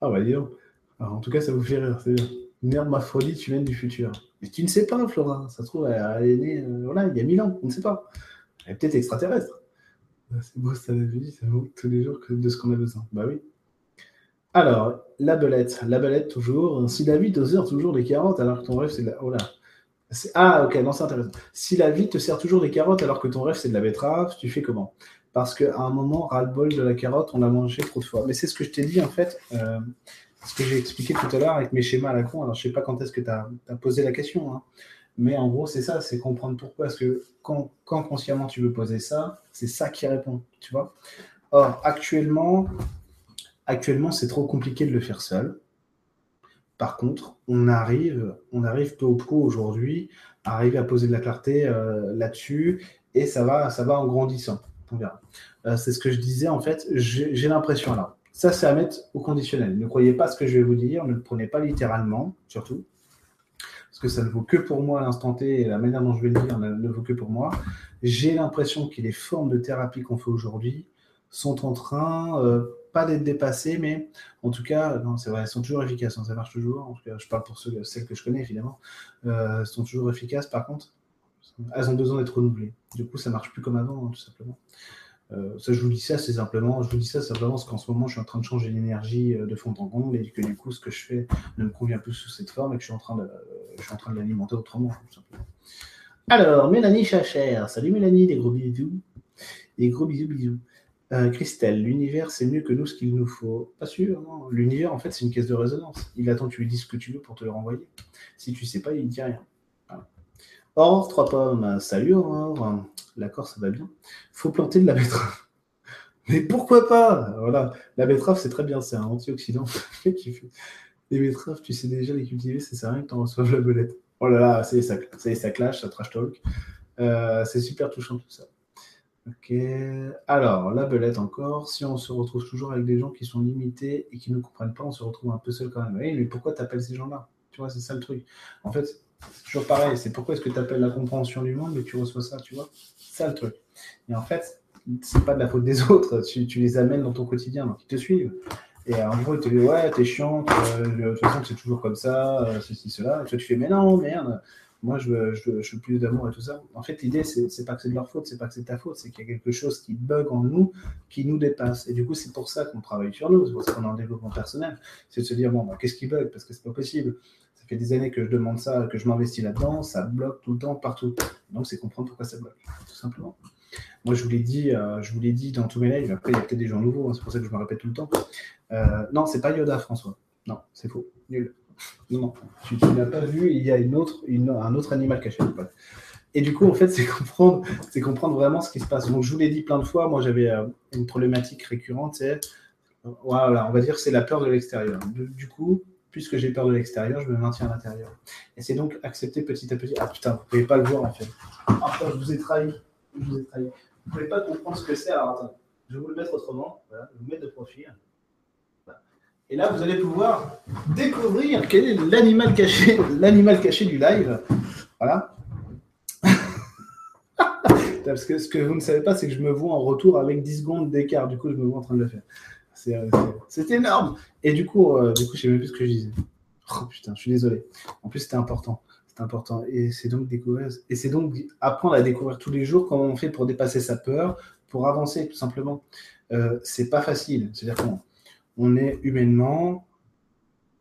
Speaker 1: ah bah dis en tout cas, ça vous fait rire, c'est bien. Tu viens du futur. Mais tu ne sais pas, Flora. Ça se trouve, elle est née euh, voilà, il y a mille ans. On ne sait pas. Elle est peut-être extraterrestre. Ah, c'est beau, ça vie, c'est beau tous les jours de ce qu'on a besoin. Bah oui. Alors, la belette. La belette, toujours. Si la vie te sert toujours des carottes alors que ton rêve, c'est de la. Oh là. Ah, ok, non, c'est intéressant. Si la vie te sert toujours des carottes alors que ton rêve, c'est de la betterave, tu fais comment? Parce qu'à un moment, ras-le-bol de la carotte, on l'a mangé trop de fois. Mais c'est ce que je t'ai dit, en fait. Euh, ce que j'ai expliqué tout à l'heure avec mes schémas à la con. Alors, je sais pas quand est-ce que tu as, posé la question, hein. mais en gros, c'est ça, c'est comprendre pourquoi. Parce que quand, consciemment tu veux poser ça, c'est ça qui répond, tu vois. Or, actuellement, actuellement, c'est trop compliqué de le faire seul. Par contre, on arrive, on arrive peu ou prou aujourd'hui à arriver à poser de la clarté euh, là-dessus et ça va, ça va en grandissant. Euh, c'est ce que je disais en fait. J'ai l'impression là ça, c'est à mettre au conditionnel. Ne croyez pas ce que je vais vous dire, ne le prenez pas littéralement, surtout. Parce que ça ne vaut que pour moi à l'instant T et la manière dont je vais le dire ne, vaut que pour moi. J'ai l'impression que les formes de thérapie qu'on fait aujourd'hui sont en train, euh, pas d'être dépassées, mais en tout cas, non, c'est vrai, elles sont toujours efficaces, hein, ça marche toujours. En tout cas, je parle pour celles que je connais, évidemment. Euh, elles sont toujours efficaces, par contre, elles ont besoin d'être renouvelées. Du coup, ça marche plus comme avant, hein, tout simplement. Euh, ça, je vous dis ça, c'est simplement, je vous dis ça simplement parce qu'en ce moment, je suis en train de changer l'énergie euh, de fond en comble et que du coup, ce que je fais ne me convient plus sous cette forme et que je suis en train de, je suis l'alimenter autrement, tout simplement. Alors, Mélanie Chacher, salut Mélanie, des gros bisous, des gros bisous, bisous. Euh, Christelle, l'univers, c'est mieux que nous ce qu'il nous faut. Pas sûr, non. L'univers, en fait, c'est une caisse de résonance. Il attend que tu lui dises ce que tu veux pour te le renvoyer. Si tu sais pas, il ne dit rien. Or, trois pommes. Salut Aurore. L'accord, ça va bien. faut planter de la betterave. Mais pourquoi pas? Voilà. La betterave, c'est très bien. C'est un antioxydant. les betteraves, tu sais déjà les cultiver. Ça sert à rien que tu reçoives la belette. Oh là là, c'est ça, ça clash, ça trash talk. Euh, c'est super touchant tout ça. Ok. Alors, la belette encore. Si on se retrouve toujours avec des gens qui sont limités et qui ne comprennent pas, on se retrouve un peu seul quand même. Mais pourquoi tu appelles ces gens-là? Tu vois, c'est ça le truc. En fait, c'est toujours pareil. C'est pourquoi est-ce que tu appelles la compréhension du monde, mais tu reçois ça, tu vois? C'est ça le truc. Et en fait, c'est pas de la faute des autres. Tu, tu, les amènes dans ton quotidien, donc ils te suivent. Et en gros, ils te disent Ouais, t'es chiant, euh, de toute façon, c'est toujours comme ça, euh, ceci, cela. Et toi, tu fais Mais non, merde. moi je veux, je veux, plus d'amour et tout ça. En fait, l'idée, c'est pas que c'est de leur faute, c'est pas que c'est ta faute, c'est qu'il y a quelque chose qui bug en nous, qui nous dépasse. Et du coup, c'est pour ça qu'on travaille sur nous, c'est pour ça qu'on est en développement personnel. C'est de se dire, bon, bah, qu'est-ce qui bug? Parce que c'est pas possible. Fait des années que je demande ça, que je m'investis là-dedans, ça bloque tout le temps, partout. Donc, c'est comprendre pourquoi ça bloque, tout simplement. Moi, je vous l'ai dit, euh, je vous l'ai dit dans tous mes lives. Après, il y a peut-être des gens nouveaux, hein, c'est pour ça que je me répète tout le temps. Euh, non, c'est pas Yoda, François. Non, c'est faux. Nul. Non, tu, n'as pas vu, il y a une autre, un autre animal caché. Et du coup, en fait, c'est comprendre, c'est comprendre vraiment ce qui se passe. Donc, je vous l'ai dit plein de fois, moi, j'avais euh, une problématique récurrente, c'est, voilà, on va dire, c'est la peur de l'extérieur. Du, coup, puisque j'ai peur de l'extérieur, je me maintiens à l'intérieur. Et c'est donc accepter petit à petit. Ah putain, vous ne pouvez pas le voir en fait. Ah, je vous ai trahi. Vous ai trahi. Vous ne pouvez pas comprendre ce que c'est. Alors je vais vous le mettre autrement. Voilà, je vous mettre de profil. Et là, vous allez pouvoir découvrir quel est l'animal caché, l'animal caché du live. Voilà. Parce que ce que vous ne savez pas, c'est que je me vois en retour avec 10 secondes d'écart. Du coup, je me vois en train de le faire. C'est, euh, énorme. Et du coup, euh, du coup, je sais même plus ce que je disais. Oh putain, je suis désolé. En plus, c'était important. C'est important. Et c'est donc découvrir. Et c'est donc apprendre à découvrir tous les jours comment on fait pour dépasser sa peur, pour avancer, tout simplement. Euh, c'est pas facile. C'est-à-dire qu'on on est humainement,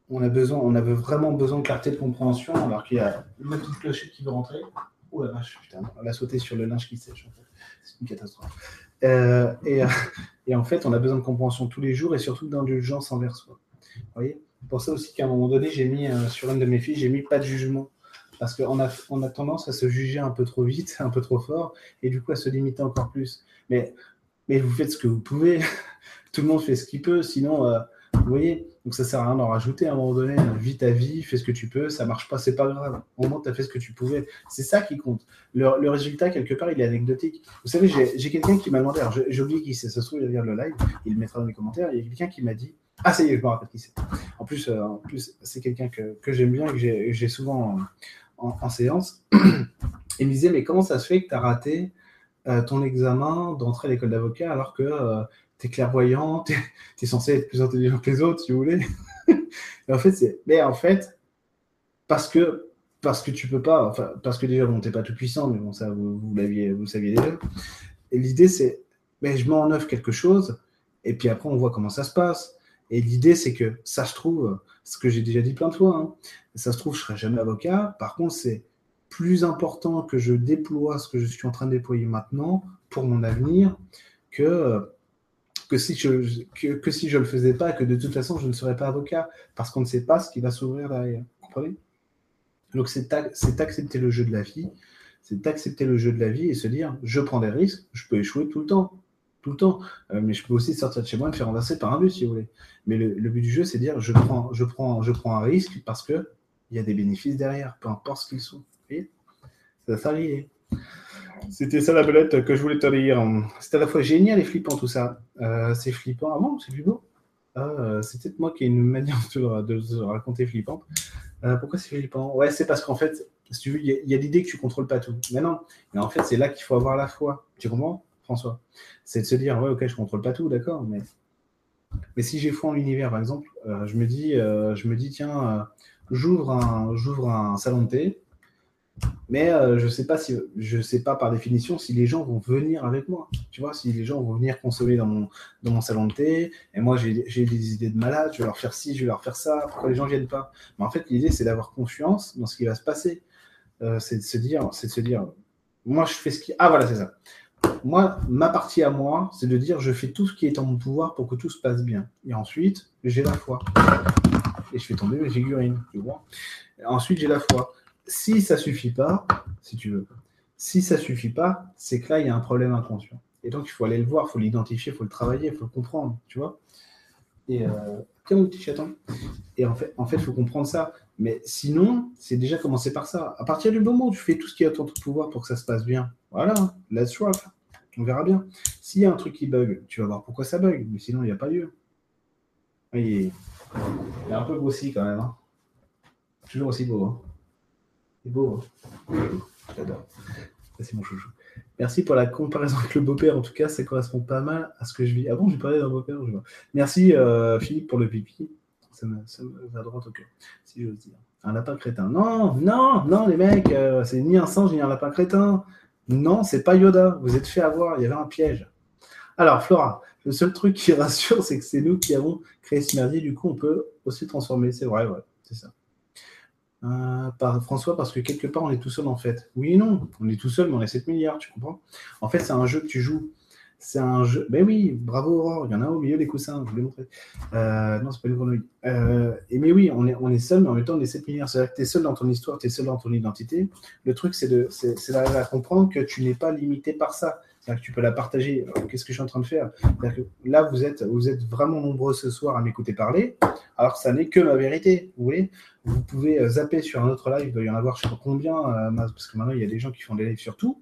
Speaker 1: on a besoin, on avait vraiment besoin de clarté de compréhension, alors qu'il y a une petite clochette qui veut rentrer. Oh la vache, putain, elle a sauté sur le linge qui sèche. C'est une catastrophe. Euh, et, en fait, on a besoin de compréhension tous les jours et surtout d'indulgence envers soi. Vous voyez? Pour ça aussi qu'à un moment donné, j'ai mis euh, sur une de mes filles, j'ai mis pas de jugement. Parce qu'on a, on a tendance à se juger un peu trop vite, un peu trop fort, et du coup à se limiter encore plus. Mais, mais vous faites ce que vous pouvez tout le monde fait ce qu'il peut, sinon, euh, vous voyez, donc ça sert à rien d'en rajouter à un moment donné. Vis ta vie, fais ce que tu peux, ça marche pas, c'est pas grave. Au moins, tu as fait ce que tu pouvais. C'est ça qui compte. Le, résultat, quelque part, il est anecdotique. Vous savez, j'ai quelqu'un qui m'a demandé, alors j'ai oublié qui c'est, ça se trouve, il va le live, il le mettra dans les commentaires. Il y a quelqu'un qui m'a dit, ah, ça y est, je me rappelle qui c'est. En plus, euh, plus c'est quelqu'un que, j'aime bien, que j'ai souvent en, séance. il me disait, mais comment ça se fait que tu as raté euh, ton examen d'entrée à l'école d'avocat alors que tu es clairvoyant, tu es, censé être plus intelligent que les autres, si vous voulez. en fait, c'est. Mais en fait, parce que parce que tu peux pas, enfin, parce que déjà, bon, t'es pas tout puissant, mais bon, ça, vous, vous l'aviez, vous saviez déjà. Et l'idée, c'est, mais je mets en œuvre quelque chose, et puis après, on voit comment ça se passe. Et l'idée, c'est que ça se trouve, ce que j'ai déjà dit plein de fois, hein, ça se trouve, je serai jamais avocat. Par contre, c'est plus important que je déploie ce que je suis en train de déployer maintenant pour mon avenir que que si je que, si je le faisais pas, que de toute façon je ne serais pas avocat, parce qu'on ne sait pas ce qui va s'ouvrir derrière. Vous comprenez Donc c'est accepter le jeu de la vie, c'est accepter le jeu de la vie et se dire je prends des risques, je peux échouer tout le temps, tout le temps, euh, mais je peux aussi sortir de chez moi et me faire renverser par un bus si vous voulez. Mais le, but du jeu c'est dire je prends je prends je prends un risque parce que il y a des bénéfices derrière, peu importe ce qu'ils sont. Vous voyez Ça s'arrive. C'était ça la belette que je voulais te dire. C'est à la fois génial et flippant tout ça. Euh, c'est flippant. Ah bon, c'est plus beau. Ah, euh, c'est peut-être moi qui ai une manière de, raconter flippant. Euh, pourquoi c'est flippant? Ouais, c'est parce qu'en fait, si tu veux, il y a, l'idée que tu contrôles pas tout. Mais non, mais en fait, c'est là qu'il faut avoir la foi. Tu comprends, François? C'est de se dire, ouais, ok, je contrôle pas tout, d'accord, mais mais si j'ai foi en l'univers, par exemple, je me dis, je me dis, tiens, j'ouvre un, j'ouvre un salon de thé mais euh, je sais si sais pas par définition si les gens vont venir avec moi. Tu vois, si les gens vont venir consommer dans mon, dans mon salon de thé, et moi j'ai des idées de malade, je vais leur faire ci, je vais leur faire ça, pourquoi les gens viennent pas? Mais en fait, l'idée c'est d'avoir confiance dans ce qui va se passer. Euh, c'est de se dire, de se dire, moi je fais ce qui. Ah voilà, c'est ça. Moi, ma partie à moi, c'est de dire je fais tout ce qui est en mon pouvoir pour que tout se passe bien. Et ensuite, j'ai la foi. Et je fais tomber mes figurines, tu vois. ensuite, j'ai la foi si ça suffit pas, si tu veux, si ça suffit pas, c'est que là, il y a un problème inconscient. Et donc, il faut aller le voir, il faut l'identifier, il faut le travailler, il faut le comprendre, tu vois. Et euh, mon petit. Et en fait, en fait, il faut comprendre ça. Mais sinon, c'est déjà commencer par ça. À partir du moment où tu fais tout ce qui est à ton pouvoir pour que ça se passe bien, voilà, let's rock. On verra bien. S'il y a un truc qui bug, tu vas voir pourquoi ça bug. Mais sinon, il n'y a pas lieu. Il est... un peu grossi quand même. Hein. Toujours aussi beau. Hein. C'est beau. Hein J'adore. C'est mon chouchou. Merci pour la comparaison avec le beau-père. En tout cas, ça correspond pas mal à ce que je vis. Ah bon, j'ai parlé d'un beau-père. Merci euh, Philippe pour le pipi. Ça me, va droit au cœur, si j'ose dire. Un lapin crétin. Non, non, non, les mecs, euh, c'est ni un singe ni un lapin crétin. Non, c'est pas Yoda. Vous êtes fait avoir. Il y avait un piège. Alors, Flora, le seul truc qui rassure, c'est que c'est nous qui avons créé ce merdier. Du coup, on peut aussi transformer. C'est vrai, ouais, c'est ça. Euh, par François, parce que quelque part, on est tout seul en fait. Oui et non, on est tout seul, mais on est 7 milliards, tu comprends? En fait, c'est un jeu que tu joues. C'est un jeu. Ben oui, bravo Aurore, il y en a au milieu des coussins, je vous l'ai montré. Euh, non, c'est pas une grenouille. Euh, et mais oui, on est, on est seul, mais en même temps, on est 7 milliards. C'est-à-dire que tu es seul dans ton histoire, tu es seul dans ton identité. Le truc, c'est d'arriver à comprendre que tu n'es pas limité par ça. C'est-à-dire que tu peux la partager. Qu'est-ce que je suis en train de faire que Là, vous êtes, vous êtes vraiment nombreux ce soir à m'écouter parler, alors ça n'est que ma vérité. Vous Vous pouvez euh, zapper sur un autre live, il doit y en avoir je sais pas combien, euh, parce que maintenant, il y a des gens qui font des lives sur tout.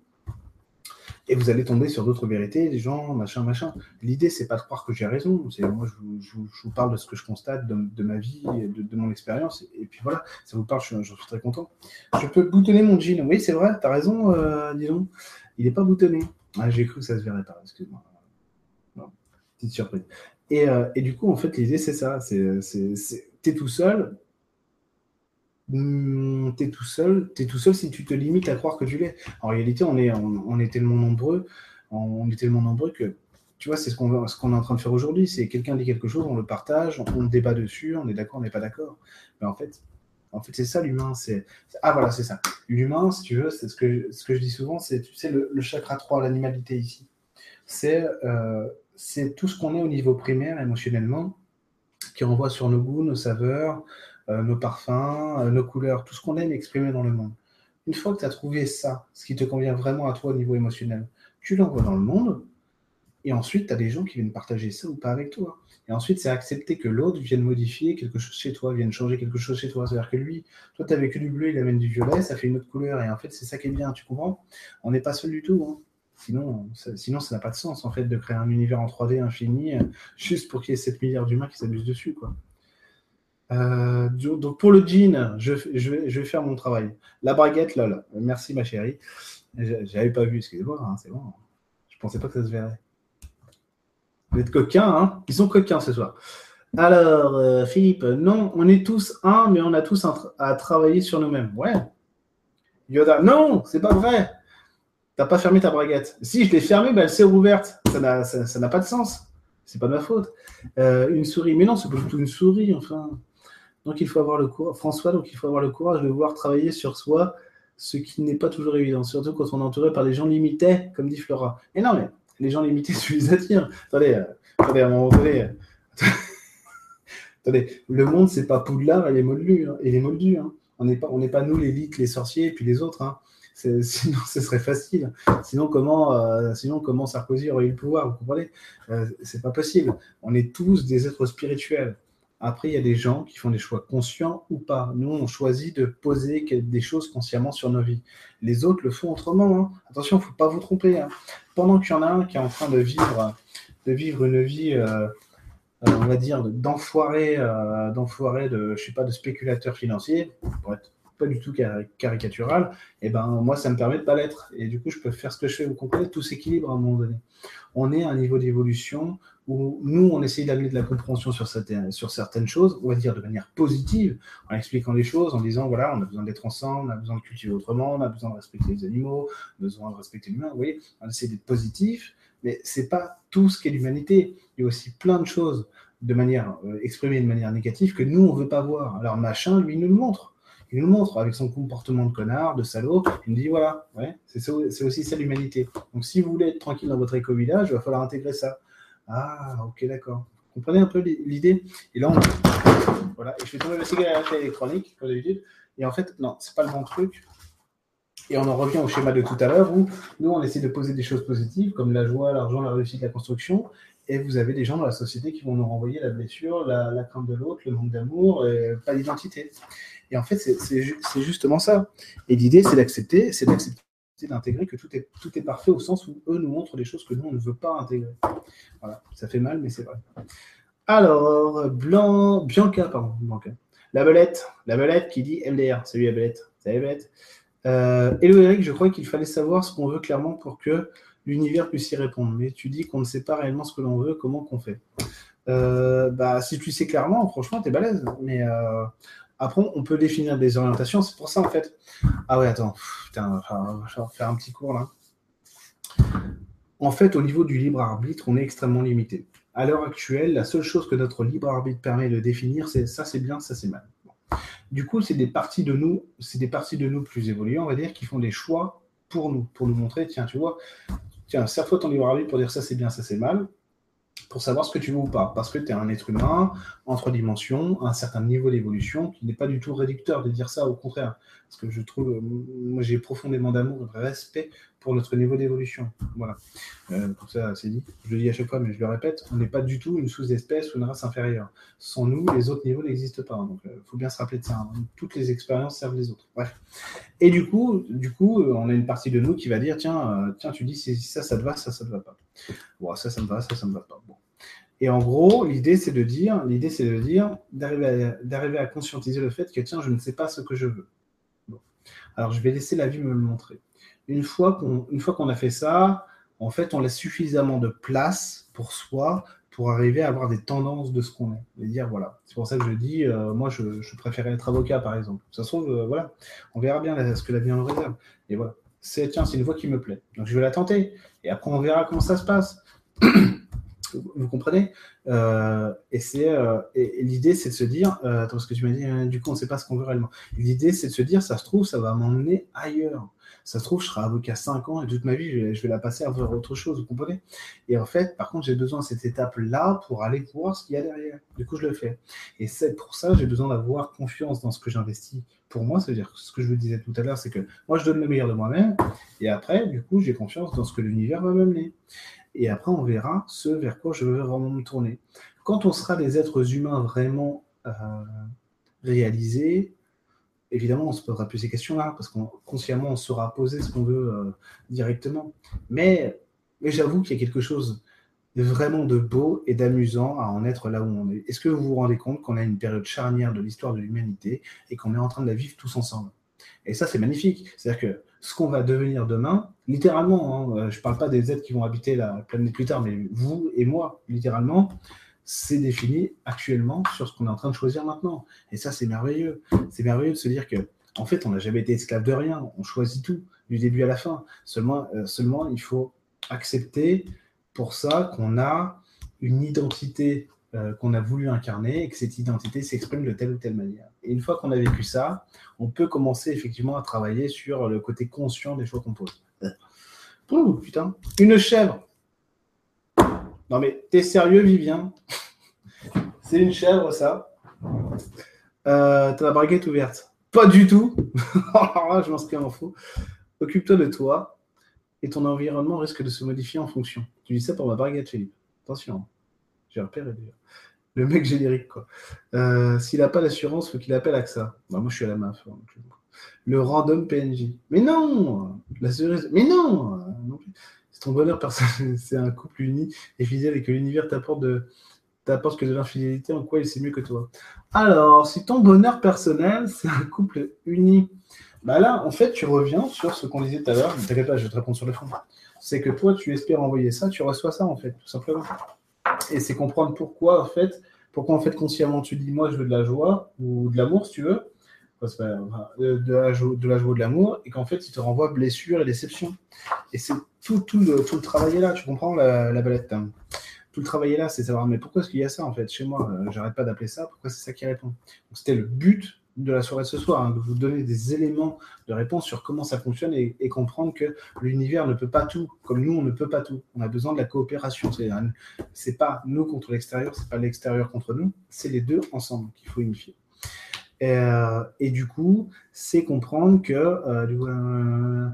Speaker 1: Et vous allez tomber sur d'autres vérités, des gens, machin, machin. L'idée, c'est pas de croire que j'ai raison. C'est moi, je vous, parle de ce que je constate, de, ma vie, de, de mon expérience. Et, puis voilà, ça vous parle, je, suis très content. Je peux boutonner mon jean. Oui, c'est vrai, tu as raison, euh, disons. Il n'est pas boutonné. Ah, j'ai cru que ça se verrait pas, excuse-moi. petite surprise. Et, euh, et, du coup, en fait, l'idée, c'est ça. C'est, t'es tout seul. Hmm, t'es tout seul. T'es tout seul si tu te limites à croire que tu l'es. En réalité, on est, on, est tellement nombreux. On est tellement nombreux que, tu vois, c'est ce qu'on, ce est en train de faire aujourd'hui. C'est quelqu'un dit quelque chose, on le partage, on, débat dessus, on est d'accord, on n'est pas d'accord. Mais en fait, en fait, c'est ça l'humain. C'est ah voilà, c'est ça. L'humain, si tu veux, c'est ce que ce que je dis souvent, c'est tu sais le, chakra 3, l'animalité ici. C'est euh, c'est tout ce qu'on est au niveau primaire émotionnellement, qui renvoie sur nos goûts, nos saveurs, euh, nos parfums, euh, nos couleurs, tout ce qu'on aime exprimer dans le monde. Une fois que tu as trouvé ça, ce qui te convient vraiment à toi au niveau émotionnel, tu l'envoies dans le monde, et ensuite, tu as des gens qui viennent partager ça ou pas avec toi. Et ensuite, c'est accepter que l'autre vienne modifier quelque chose chez toi, vienne changer quelque chose chez toi. C'est-à-dire que lui, toi, tu avais que du bleu, il amène du violet, ça fait une autre couleur. Et en fait, c'est ça qui est bien, tu comprends? On n'est pas seul du tout. Hein. Sinon, ça, sinon, ça n'a pas de sens, en fait, de créer un univers en 3D infini euh, juste pour qu'il y ait 7 milliards d'humains qui s'amusent dessus, quoi. Euh, donc pour le jean, je, je, vais, je, vais, faire mon travail. La braguette, là, Merci ma chérie. J'avais pas vu, excusez-moi, hein, c'est bon. Je pensais pas que ça se verrait. Vous êtes coquins, hein Ils sont coquins ce soir. Alors, euh, Philippe, non, on est tous un, mais on a tous à travailler sur nous-mêmes. Ouais. Yoda, non, c'est pas vrai. T'as pas fermé ta braguette. Si je l'ai fermée, ben, elle s'est rouverte. Ça n'a pas de sens. C'est pas de ma faute. Euh, une souris, mais non, c'est pas du tout une souris, enfin. Donc il faut avoir le courage, François, donc il faut avoir le courage de voir travailler sur soi, ce qui n'est pas toujours évident, surtout quand on est entouré par des gens limités, comme dit Flora. Et non, mais les gens limités, tu les attires. Attendez, euh, attendez, à un moment donné. Euh, attendez, le monde, c'est pas Poudlard et les Moldus. Hein, et les Moldus hein. On n'est pas, pas nous, l'élite, les sorciers, et puis les autres. Hein. Sinon, ce serait facile. Sinon, comment, euh, sinon, comment Sarkozy aurait eu le pouvoir Vous comprenez? C'est pas possible. On est tous des êtres spirituels. Après, il y a des gens qui font des choix conscients ou pas. Nous, on choisit de poser des choses consciemment sur nos vies. Les autres le font autrement. Hein. Attention, il ne faut pas vous tromper. Hein. Pendant qu'il y en a un qui est en train de vivre, de vivre une vie, euh, euh, on va dire, d'enfoiré, euh, d'enfoiré de, je sais pas, de spéculateur financier, pour être pas du tout caricatural, et eh ben moi ça me permet de pas l'être. Et du coup, je peux faire ce que je fais. Vous comprenez Tout s'équilibre à un moment donné. On est à un niveau d'évolution où nous, on essaye d'amener de la compréhension sur certaines, choses, on va dire de manière positive, en expliquant les choses, en disant voilà, on a besoin d'être ensemble, on a besoin de cultiver autrement, on a besoin de respecter les animaux, on a besoin de respecter l'humain. Vous voyez, on essaie d'être positif, mais c'est pas tout ce qu'est l'humanité. Il y a aussi plein de choses de manière euh, de manière négative que nous on veut pas voir. Alors machin, lui, nous le montre il nous montre avec son comportement de connard, de salaud. Il nous dit voilà, ouais, c'est aussi ça l'humanité. Donc si vous voulez être tranquille dans votre éco-village, il va falloir intégrer ça. Ah, ok, d'accord. Vous comprenez un peu l'idée? Et là, on... voilà, et je fais tomber ma cigarette électronique, comme d'habitude. Et en fait, non, c'est pas le bon truc. Et on en revient au schéma de tout à l'heure où nous, on essaie de poser des choses positives comme la joie, l'argent, la réussite, la construction. Et vous avez des gens dans la société qui vont nous renvoyer la blessure, la, crainte de l'autre, le manque d'amour, pas d'identité. Et en fait, c'est justement ça. Et l'idée, c'est d'accepter, c'est d'accepter d'intégrer que tout est, parfait au sens où eux nous montrent des choses que nous, on ne veut pas intégrer. Voilà, ça fait mal, mais c'est vrai. Alors, Blanc, Bianca, pardon, Bianca. La belette, la belette qui dit MDR. Salut la belette. Salut belette. Euh, Hello Eric, je crois qu'il fallait savoir ce qu'on veut clairement pour que l'univers puisse y répondre. Mais tu dis qu'on ne sait pas réellement ce que l'on veut, comment qu'on fait? Euh, bah, Si tu sais clairement, franchement, tu es balèze. Mais euh, Après, on peut définir des orientations. C'est pour ça, en fait. Ah ouais, attends. Putain, je vais faire un petit cours là. En fait, au niveau du libre arbitre, on est extrêmement limité. À l'heure actuelle, la seule chose que notre libre arbitre permet de définir, c'est ça c'est bien, ça c'est mal. Du coup, c'est des parties de nous, c'est des parties de nous plus évoluées, on va dire, qui font des choix pour nous, pour nous montrer, tiens, tu vois, tiens, serre-toi ton libre arbitre pour dire ça c'est bien, ça c'est mal pour savoir ce que tu veux ou pas. Parce que tu es un être humain en trois dimensions, un certain niveau d'évolution, qui n'est pas du tout réducteur de dire ça, au contraire. Parce que je trouve, euh, moi j'ai profondément d'amour et de respect pour notre niveau d'évolution. Voilà. Euh, ça, c'est dit. Je le dis à chaque fois, mais je le répète, on n'est pas du tout une sous-espèce ou une race inférieure. Sans nous, les autres niveaux n'existent pas. Donc, il euh, faut bien se rappeler de ça. Hein. Toutes les expériences servent les autres. Bref. Et du coup, du coup, on a une partie de nous qui va dire, tiens, tiens, tu dis si ça, ça te va, ça, ça te va pas. Bon, ça, ça me va, ça, ça me va pas. Et en gros, l'idée, c'est de dire, l'idée, c'est de dire, d'arriver à, conscientiser le fait que, tiens, je ne sais pas ce que je veux. Alors, je vais laisser la vie me le montrer. Une fois qu'on, a fait ça, en fait, on laisse suffisamment de place pour soi pour arriver à avoir des tendances de ce qu'on est. Et dire, voilà. C'est pour ça que je dis, euh, moi, je, je, être avocat, par exemple. Ça se trouve, euh, voilà. On verra bien ce que la vie en réserve. Et voilà. C'est, tiens, c'est une voie qui me plaît. Donc, je vais la tenter. Et après, on verra comment ça se passe. Vous comprenez euh, Et c'est euh, l'idée, c'est de se dire, euh, attends, ce que tu m'as dit, hein, du coup, on ne sait pas ce qu'on veut réellement. L'idée, c'est de se dire, ça se trouve, ça va m'emmener ailleurs. Ça se trouve, je serai avocat 5 ans et toute ma vie, je vais, la passer à faire autre chose, vous comprenez Et en fait, par contre, j'ai besoin de cette étape-là pour aller voir ce qu'il y a derrière. Du coup, je le fais. Et c'est pour ça, j'ai besoin d'avoir confiance dans ce que j'investis pour moi. C'est-à-dire, ce que je vous disais tout à l'heure, c'est que moi, je donne le meilleur de moi-même. Et après, du coup, j'ai confiance dans ce que l'univers va m'amener et après on verra ce vers quoi je veux vraiment me tourner. Quand on sera des êtres humains vraiment euh, réalisés, évidemment on se posera plus ces questions-là, parce qu'on consciemment on saura poser ce qu'on veut euh, directement. Mais, mais j'avoue qu'il y a quelque chose de vraiment de beau et d'amusant à en être là où on est. Est-ce que vous vous rendez compte qu'on a une période charnière de l'histoire de l'humanité et qu'on est en train de la vivre tous ensemble? Et ça c'est magnifique. C'est-à-dire que ce qu'on va devenir demain, littéralement, hein, euh, je ne parle pas des êtres qui vont habiter la planète plus tard, mais vous et moi, littéralement, c'est défini actuellement sur ce qu'on est en train de choisir maintenant. Et ça, c'est merveilleux. C'est merveilleux de se dire que, en fait, on n'a jamais été esclave de rien. On choisit tout, du début à la fin. Seulement, euh, seulement il faut accepter pour ça qu'on a une identité euh, qu'on a voulu incarner et que cette identité s'exprime de telle ou telle manière. Et une fois qu'on a vécu ça, on peut commencer effectivement à travailler sur le côté conscient des choix qu'on pose. Oh putain, une chèvre. Non mais t'es sérieux, Vivien? C'est une chèvre, ça. Euh, T'as la baguette ouverte. Pas du tout. Là, je m'inscris en faux. Occupe-toi de toi et ton environnement risque de se modifier en fonction. Tu dis ça pour ma baguette, Philippe. Attention. J'ai repéré déjà. Le mec générique, quoi. Euh, s'il n'a pas l'assurance, faut qu'il appelle AXA. Bah, moi, je suis à la main. Le random PNJ. Mais non La cerise. Mais non C'est ton bonheur personnel. C'est un couple uni et fidèle et que l'univers t'apporte de t'apporte que de l'infidélité, en quoi il sait mieux que toi? Alors, si ton bonheur personnel, c'est un couple uni, bah là, en fait, tu reviens sur ce qu'on disait tout à l'heure. Ne t'inquiète pas, je vais te répondre sur le fond. C'est que toi, tu espères envoyer ça, tu reçois ça, en fait, tout simplement et c'est comprendre pourquoi, en fait, pourquoi, en fait, consciemment, tu dis, moi, je veux de la joie ou de l'amour, si tu veux, de, la joie, de la joie de l'amour, et qu'en fait, il te renvoie blessure et déception. Et c'est tout, tout, le, tout le travail est là, tu comprends la, la balette hein. Tout le travail est là, c'est savoir, mais pourquoi est-ce qu'il y a ça, en fait, chez moi? Euh, J'arrête pas d'appeler ça, pourquoi c'est ça qui répond? C'était le but de la soirée de ce soir, hein, de vous donner des éléments de réponse sur comment ça fonctionne et, comprendre que l'univers ne peut pas tout, comme nous on ne peut pas tout. On a besoin de la coopération. C'est pas nous contre l'extérieur, c'est pas l'extérieur contre nous, c'est les deux ensemble qu'il faut unifier. Euh, et du coup, c'est comprendre que euh,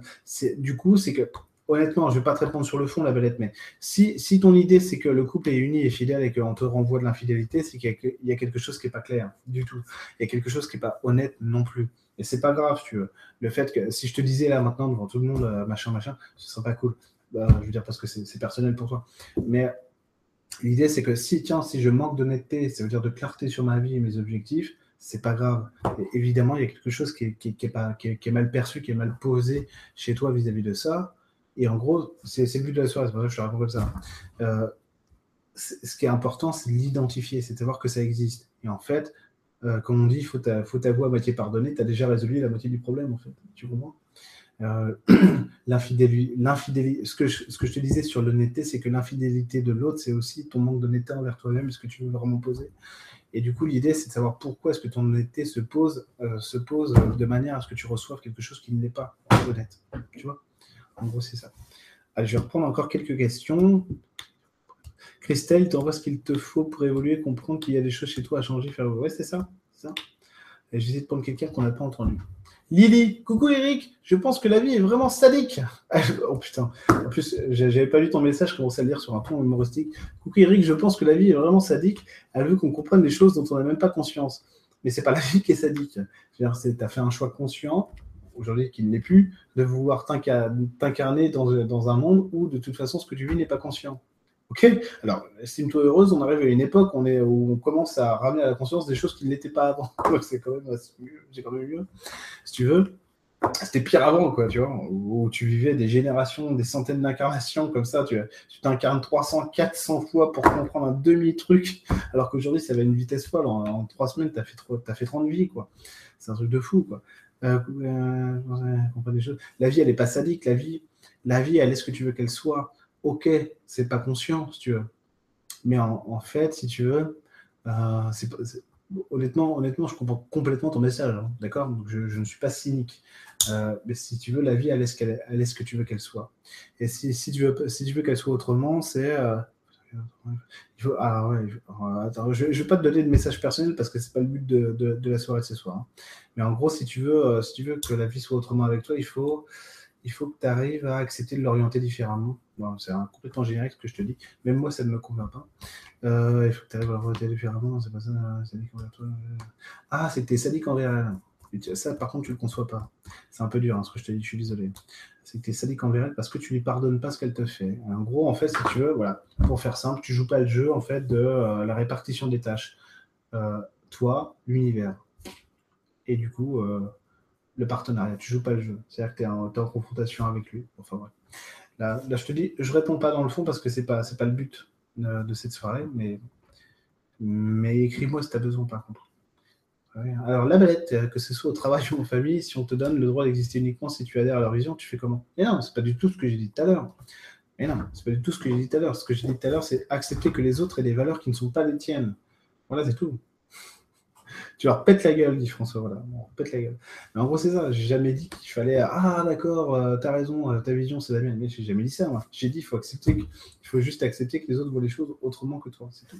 Speaker 1: du coup, c'est que honnêtement, je ne vais pas te répondre sur le fond, la belette, mais si, si ton idée, c'est que le couple est uni et fidèle et qu'on te renvoie de l'infidélité, c'est qu'il y, a quelque chose qui n'est pas clair du tout. Il y a quelque chose qui n'est pas honnête non plus. Et c'est pas grave, tu veux. Le fait que si je te disais là maintenant devant tout le monde, euh, machin, machin, ce serait pas cool. Bah, je veux dire, parce que c'est personnel pour toi. Mais l'idée, c'est que si, tiens, si je manque d'honnêteté, ça veut dire de clarté sur ma vie et mes objectifs, c'est pas grave. évidemment, il y a quelque chose qui est, pas, qui, est, mal perçu, qui est mal posé chez toi vis-à-vis -vis de ça. Et en gros, c'est le but de la soirée, c'est pour ça que je te raconte comme ça. Euh, ce qui est important, c'est l'identifier, c'est de savoir que ça existe. Et en fait, euh, comme on dit, faut, faut t'avouer à moitié pardonner, tu as déjà résolu la moitié du problème, en fait. Tu comprends? Euh, l'infidélité, ce que, je, te disais sur l'honnêteté, c'est que l'infidélité de l'autre, c'est aussi ton manque d'honnêteté envers toi-même, ce que tu veux vraiment poser. Et du coup, l'idée, c'est de savoir pourquoi est-ce que ton honnêteté se pose, se pose de manière à ce que tu reçoives quelque chose qui ne l'est pas honnête. Tu vois? En gros, c'est ça. Allez, je vais reprendre encore quelques questions. Christelle, tu envoies ce qu'il te faut pour évoluer, comprendre qu'il y a des choses chez toi à changer, faire. Ouais, c'est ça. ça. J'essaie de prendre quelqu'un qu'on n'a pas entendu. Lily, coucou Eric, je pense que la vie est vraiment sadique. oh putain, en plus, j'avais pas lu ton message, je commençais à le lire sur un ton humoristique. Coucou Eric, je pense que la vie est vraiment sadique. Elle veut qu'on comprenne des choses dont on n'a même pas conscience. Mais c'est pas la vie qui est sadique. Tu as fait un choix conscient, aujourd'hui qui ne l'est plus, de vouloir t'incarner dans, un monde où de toute façon ce que tu vis n'est pas conscient. Ok? Alors, estime-toi heureuse, on arrive à une époque où on, commence à ramener à la conscience des choses qui ne l'étaient pas avant. c'est quand même c'est quand même mieux, si tu veux. C'était pire avant, quoi, tu vois, où tu vivais des générations, des centaines d'incarnations comme ça, tu t'incarnes 300, 400 fois pour comprendre un demi-truc, alors qu'aujourd'hui, ça va à une vitesse folle. En, trois semaines, tu as as fait 30 vies, quoi. C'est un truc de fou, quoi. Euh, euh, choses. La vie, elle n'est pas sadique. La vie, la vie, elle est ce que tu veux qu'elle soit ok, c'est pas conscient, si tu veux. Mais en, fait, si tu veux, euh, honnêtement, honnêtement, je comprends complètement ton message, hein, d'accord? Je, ne suis pas cynique. Mais si tu veux, la vie, elle est ce, qu'elle, elle est ce que tu veux qu'elle soit. Et si, si tu veux, si tu veux qu'elle soit autrement, c'est. Il faut, ah ouais, attends, je ne vais pas te donner de message personnel parce que c'est pas le but de, de, la soirée de ce soir. Hein. Mais en gros, si tu, veux, si tu veux que la vie soit autrement avec toi, il faut, il faut que tu arrives à accepter de l'orienter différemment. c'est un complètement générique ce que je te dis. Même moi, ça ne me convient pas. Euh, il faut que tu arrives à l'orienter différemment. C'est pas ça, toi. Ah, c'est es sadique envers elle. Ça, par contre, tu le conçois pas. C'est un peu dur, hein, ce que je te dis, je suis désolé. C'est que tu es sadique envers elle parce que tu lui pardonnes pas ce qu'elle te fait. En gros, en fait, si tu veux, voilà, pour faire simple, tu joues pas le jeu en fait de euh, la répartition des tâches. Euh, toi, l'univers. Et du coup, le partenariat. Tu joues pas le jeu. C'est-à-dire que tu es, en confrontation avec lui. Enfin, là, je te dis, je réponds pas dans le fond parce que c'est pas, pas le but de, cette soirée, mais, mais écris-moi si tu as besoin, par contre. Alors, la balette, que ce soit au travail ou en famille, si on te donne le droit d'exister uniquement si tu adhères à leur vision, tu fais comment? Et non, c'est pas du tout ce que j'ai dit tout à l'heure. Et non, c'est pas du tout ce que j'ai dit tout à l'heure. Ce que j'ai dit tout à l'heure, c'est accepter que les autres aient des valeurs qui ne sont pas les tiennes. Voilà, c'est tout. Tu leur pètes la gueule, dit François. Voilà, pète la gueule. Mais en gros, c'est ça. J'ai jamais dit qu'il fallait. Ah, d'accord, euh, t'as raison, euh, ta vision, c'est la mienne. Mais j'ai jamais dit ça, moi. J'ai dit qu'il faut accepter, qu'il faut juste accepter que les autres voient les choses autrement que toi. C'est tout.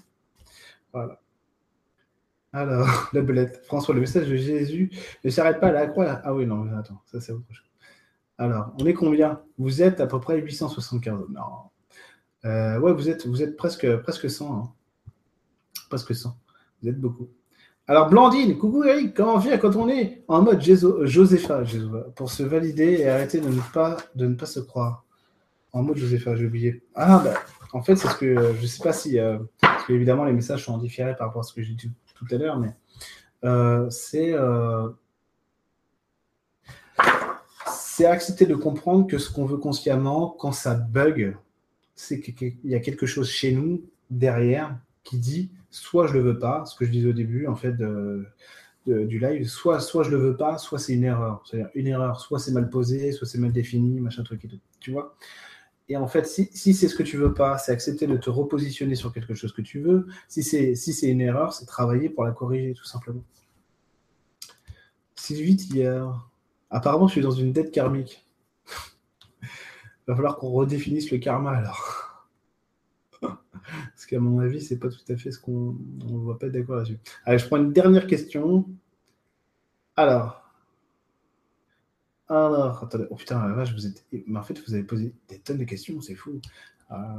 Speaker 1: Voilà. Alors, la belette. François, le message de Jésus ne s'arrête pas à la croix. Ah oui, non, attends, ça c'est autre chose. Alors, on est combien? Vous êtes à peu près 875. Non. Euh, ouais, vous êtes, presque, presque 100. Hein. Presque 100. Vous êtes beaucoup. Alors, Blandine, coucou Eric, comment fait quand on est en mode Josepha, pour se valider et arrêter de ne pas, se croire En mode Josepha, j'ai oublié. Ah, bah, en fait, c'est ce que je ne sais pas si. Euh, parce qu'évidemment, les messages sont différés par rapport à ce que j'ai dit tout, à l'heure, mais euh, c'est. Euh, c'est accepter de comprendre que ce qu'on veut consciemment, quand ça bug, c'est qu'il y a quelque chose chez nous derrière qui dit soit je le veux pas, ce que je disais au début en fait du live, soit, soit je le veux pas, soit c'est une erreur. C'est-à-dire une erreur, soit c'est mal posé, soit c'est mal défini, machin truc et tout. Tu vois? Et en fait, si, c'est ce que tu veux pas, c'est accepter de te repositionner sur quelque chose que tu veux. Si c'est si une erreur, c'est travailler pour la corriger, tout simplement. Sylvie hier. Apparemment, je suis dans une dette karmique. Il va falloir qu'on redéfinisse le karma alors. Parce qu'à mon avis, c'est pas tout à fait ce qu'on ne va pas être d'accord là-dessus. Allez, je prends une dernière question. Alors. Alors, attendez. Oh putain, la vache, vous êtes. Mais en fait, vous avez posé des tonnes de questions, c'est fou. Ah,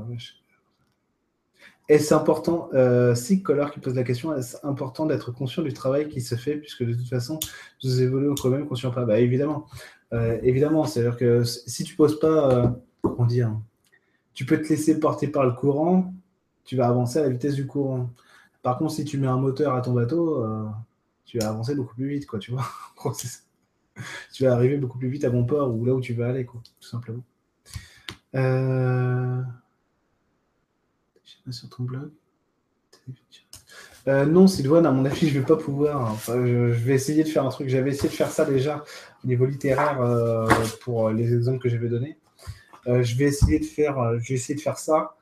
Speaker 1: Est-ce important, euh, si qui pose la question, est-ce important d'être conscient du travail qui se fait, puisque de toute façon, vous évoluez quand même conscient pas? Bah évidemment. Euh, évidemment, c'est-à-dire que si tu poses pas, euh, comment dire, tu peux te laisser porter par le courant, tu vas avancer à la vitesse du courant. Par contre, si tu mets un moteur à ton bateau, euh, tu vas avancer beaucoup plus vite, quoi, tu vois. tu vas arriver beaucoup plus vite à bon port ou là où tu vas aller, quoi, tout simplement. Euh... Sur ton blog. Euh, non, Sylvain, à mon avis, je vais pas pouvoir. Je, vais essayer de faire un truc. J'avais essayé de faire ça déjà au niveau littéraire euh, pour les exemples que j'avais donnés. Euh, je vais essayer de faire. je vais essayer de faire ça.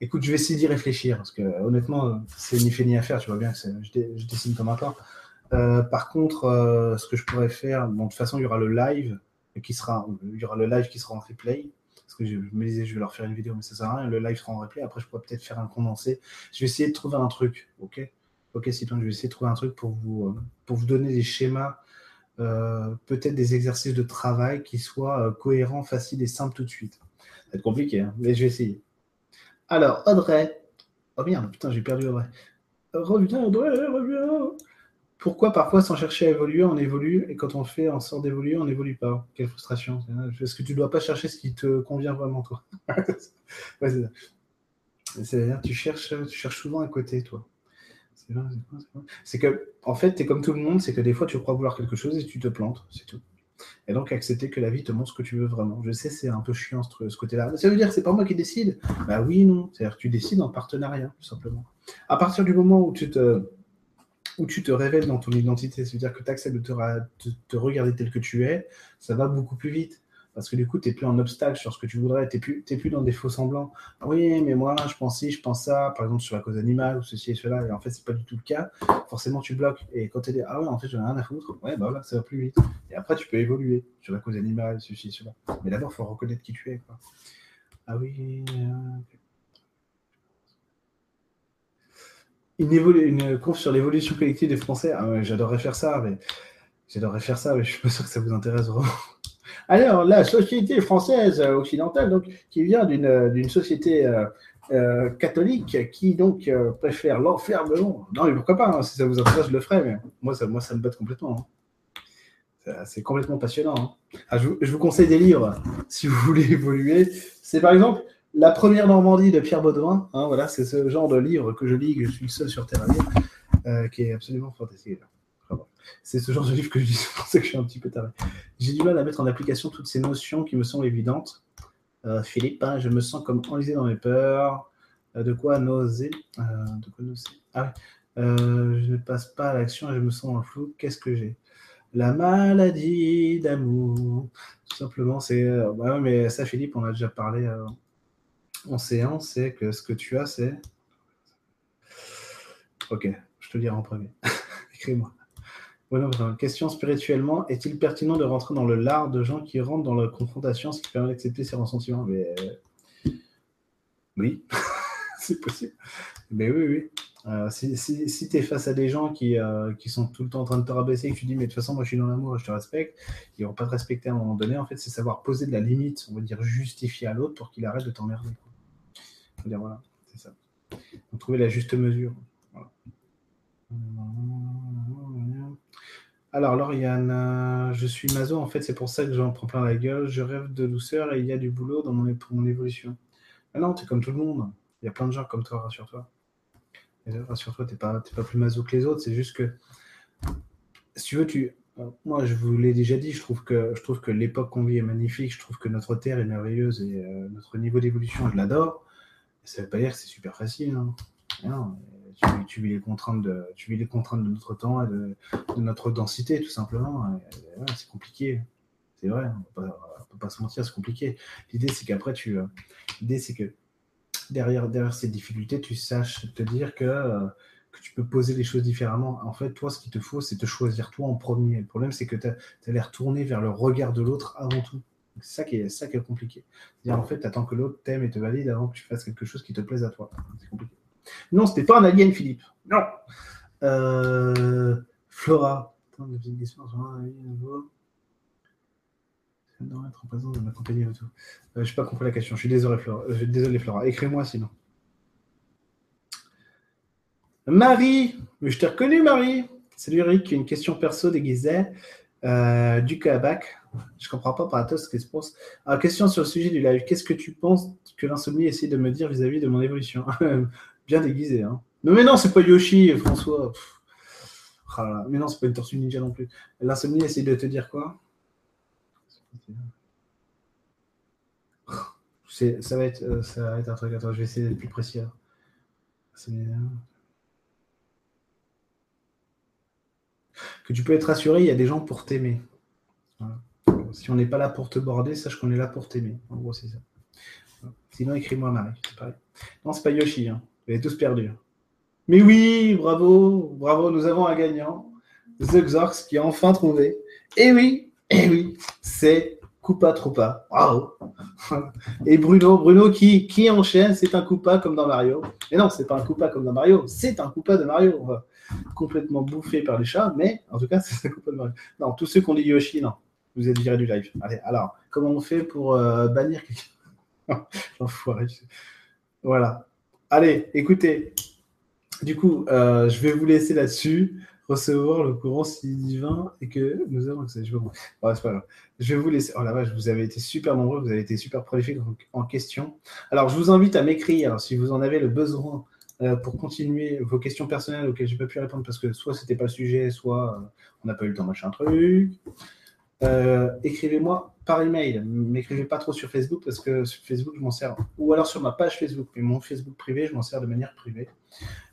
Speaker 1: Écoute, je vais essayer d'y réfléchir parce que honnêtement, c'est ni fait ni à faire. Tu vois bien que je, dessine comme un porc. Euh, par contre, euh, ce que je pourrais faire, bon, de toute façon, il y aura le live qui sera, il y aura le live qui sera en replay. Parce que je, me disais, je vais leur faire une vidéo, mais ça sert à rien. Le live sera en replay. Après, je pourrais peut-être faire un condensé. Je vais essayer de trouver un truc, ok? Ok, Cyprien, je vais essayer de trouver un truc pour vous, euh, pour vous donner des schémas, peut-être des exercices de travail qui soient cohérents, faciles et simples tout de suite. Ça va être compliqué, hein, mais je vais essayer. Alors, Audrey. Oh merde, putain, j'ai perdu Audrey. Reviens, Audrey, reviens. Pourquoi parfois, sans chercher à évoluer, on évolue et quand on fait en sorte d'évoluer, on n'évolue pas? Quelle frustration. Est-ce que tu ne dois pas chercher ce qui te convient vraiment, toi? C'est-à-dire, tu cherches, tu cherches souvent à côté, toi. C'est que, en fait, tu es comme tout le monde, c'est que des fois, tu crois vouloir quelque chose et tu te plantes, c'est tout. Et donc, accepter que la vie te montre ce que tu veux vraiment. Je sais, c'est un peu chiant ce, côté-là. Ça veut dire c'est pas moi qui décide? Bah oui, non. C'est-à-dire tu décides en partenariat, tout simplement. À partir du moment où tu te, où tu te révèles dans ton identité, c'est-à-dire que tu acceptes de te, regarder tel que tu es, ça va beaucoup plus vite. Parce que du coup, tu n'es plus en obstacle sur ce que tu voudrais, tu n'es plus, plus dans des faux semblants. Oui, mais moi, je pense ci, je pense ça, par exemple sur la cause animale ou ceci et cela, et en fait, c'est pas du tout le cas. Forcément, tu bloques. Et quand tu dis, ah ouais, en fait, j'en ai rien à foutre, ouais, bah voilà, ça va plus vite. Et après, tu peux évoluer sur la cause animale, ceci et cela. Mais d'abord, il faut reconnaître qui tu es. Quoi. Ah oui. euh, Une, une conf sur l'évolution collective des Français. Ah j'adorerais faire ça, mais j'adorerais faire ça, mais je suis pas sûr que ça vous intéresse vraiment. Alors, la société française occidentale, donc, qui vient d'une société euh, euh, catholique qui donc euh, préfère l'enfermement. Non, mais pourquoi pas hein, Si ça vous intéresse, je le ferai. Mais moi, ça, moi, ça me botte complètement. hein. C'est complètement passionnant. hein. Ah, je vous conseille des livres si vous voulez évoluer. C'est par exemple La première Normandie de Pierre Baudouin. hein, voilà, c'est ce genre de livre que je lis, que je suis le seul sur Terre à lire, euh, qui est absolument fantastique. C'est ce genre de livre que je lis, c'est pour ça que je suis un petit peu taré. J'ai du mal à mettre en application toutes ces notions qui me semblent évidentes. Euh, Philippe, hein, je me sens comme enlisé dans mes peurs. Euh, de quoi nauser De quoi nauser Ah je ne passe pas à l'action et je me sens le flou. Qu'est-ce que j'ai? La maladie d'amour. Tout simplement, c'est. bah mais ça, Philippe, on a déjà parlé en séance. C'est que ce que tu as, c'est. Ok, je te le dirai en premier. Écris-moi. Question spirituellement, est-il pertinent de rentrer dans le lard de gens qui rentrent dans la confrontation, ce qui permet d'accepter ses ressentiments? Euh, oui, c'est possible. Mais oui, oui. Euh, si tu es face à des gens qui, euh, qui sont tout le temps en train de te rabaisser et que tu dis, mais de toute façon, moi je suis dans l'amour, je te respecte, ils vont pas te respecter à un moment donné. En fait, c'est savoir poser de la limite, on va dire justifier à l'autre pour qu'il arrête de t'emmerder. C'est ça. Trouver la juste mesure. Alors, Lauriane, je suis maso, en fait, c'est pour ça que j'en prends plein la gueule. Je rêve de douceur et il y a du boulot dans mon, évolution. Ah non, tu es comme tout le monde. Il y a plein de gens comme toi, rassure-toi. Rassure-toi, tu n'es pas, t'es pas plus maso que les autres. C'est juste que, si tu veux, tu... moi, je vous l'ai déjà dit, je trouve que, je trouve que l'époque qu'on vit est magnifique. Je trouve que notre Terre est merveilleuse et euh, notre niveau d'évolution, je l'adore. Ça ne veut pas dire que c'est super facile. hein. Tu, vis les contraintes de, notre temps et de, notre densité, tout simplement. C'est compliqué. C'est vrai, on ne peut pas se mentir, c'est compliqué. L'idée, c'est qu'après, tu. euh, L'idée, c'est que derrière, ces difficultés, tu saches te dire que, euh, que tu peux poser les choses différemment. En fait, toi, ce qu'il te faut, c'est te choisir toi en premier. Le problème, c'est que tu as, l'air tourné vers le regard de l'autre avant tout. C'est ça qui est, compliqué. C'est-à-dire, en fait, tu attends que l'autre t'aime et te valide avant que tu fasses quelque chose qui te plaise à toi. C'est compliqué. Non, c'était pas un alien, Philippe. Non. Euh, Flora. Euh, je n'ai pas compris la question. Je suis désolé, Flora. Euh, désolé, Flora. Écris-moi sinon. Marie. Mais je t'ai reconnu, Marie. Salut, Eric. Une question perso déguisée. Euh, du Kabac. Je comprends pas par ce qui se passe. Question sur le sujet du live. Qu'est-ce que tu penses que l'insomnie essaie de me dire vis-à-vis de mon évolution? Bien déguisé, hein. Non, mais non, c'est pas Yoshi, François. Là. Mais non, c'est pas une tortue ninja non plus. L'insomnie essaie de te dire quoi? Ça, va être, euh, ça va être un truc. Attends, je vais essayer d'être plus précis. hein. C'est- que tu peux être rassuré, il y a des gens pour t'aimer. Si on n'est pas là pour te border, sache qu'on est là pour t'aimer. En gros, c'est ça. Sinon, écris-moi Marie. Non, c'est pas Yoshi. Hein. Vous avez tous perdu. Mais oui, bravo, bravo, nous avons un gagnant. The Xorx qui a enfin trouvé. Et oui, et oui, c'est Coupa Troupa. Bravo. Et Bruno, Bruno qui, qui enchaîne, c'est un Coupa comme dans Mario. Mais non, c'est pas un Coupa comme dans Mario, c'est un Coupa de Mario. Complètement bouffé par les chats, mais en tout cas, c'est un Coupa de Mario. Non, tous ceux qui ont dit Yoshi, non. Vous êtes viré du live. Allez, alors, comment on fait pour euh, bannir quelqu'un L'enfoiré. Voilà. Allez, écoutez. Du coup, euh, je vais vous laisser là-dessus recevoir le courant si divin et que nous avons accès. Je grave. je vais vous laisser. Oh la vache, vous avez été super nombreux, vous avez été super prolifiques en question. Alors, je vous invite à m'écrire si vous en avez le besoin euh, pour continuer vos questions personnelles auxquelles je n'ai pas pu répondre parce que soit c'était pas le sujet, soit on n'a pas eu le temps machin truc. Euh, écrivez-moi par email. M'écrivez pas trop sur Facebook parce que sur Facebook, je m'en sers. Ou alors sur ma page Facebook. Mais mon Facebook privé, je m'en sers de manière privée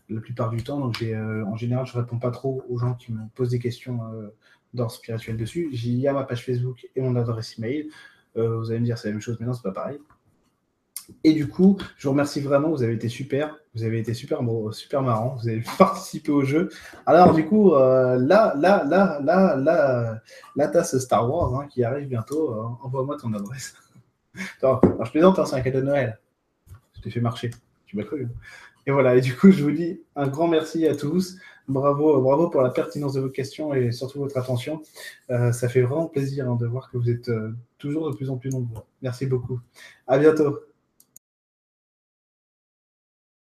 Speaker 1: la plupart du temps. Donc, euh, en général, je réponds pas trop aux gens qui me posent des questions euh, d'ordre spirituel dessus. Il y a ma page Facebook et mon adresse email. Euh, vous allez me dire c'est la même chose, mais non, c'est pas pareil. Et du coup, je vous remercie vraiment. Vous avez été super. Vous avez été super, super marrant. Vous avez participé au jeu. Alors, du coup, là, là, là, là, là, la tasse Star Wars hein, qui arrive bientôt. Envoie-moi ton adresse. alors, je plaisante, hein, c'est un cadeau de Noël. Je t'ai fait marcher. Tu m'as cru. Hein. Et voilà, et du coup, je vous dis un grand merci à tous. Bravo, bravo pour la pertinence de vos questions et surtout votre attention. Euh, ça fait vraiment plaisir hein, de voir que vous êtes euh, toujours de plus en plus nombreux. Merci beaucoup. À bientôt.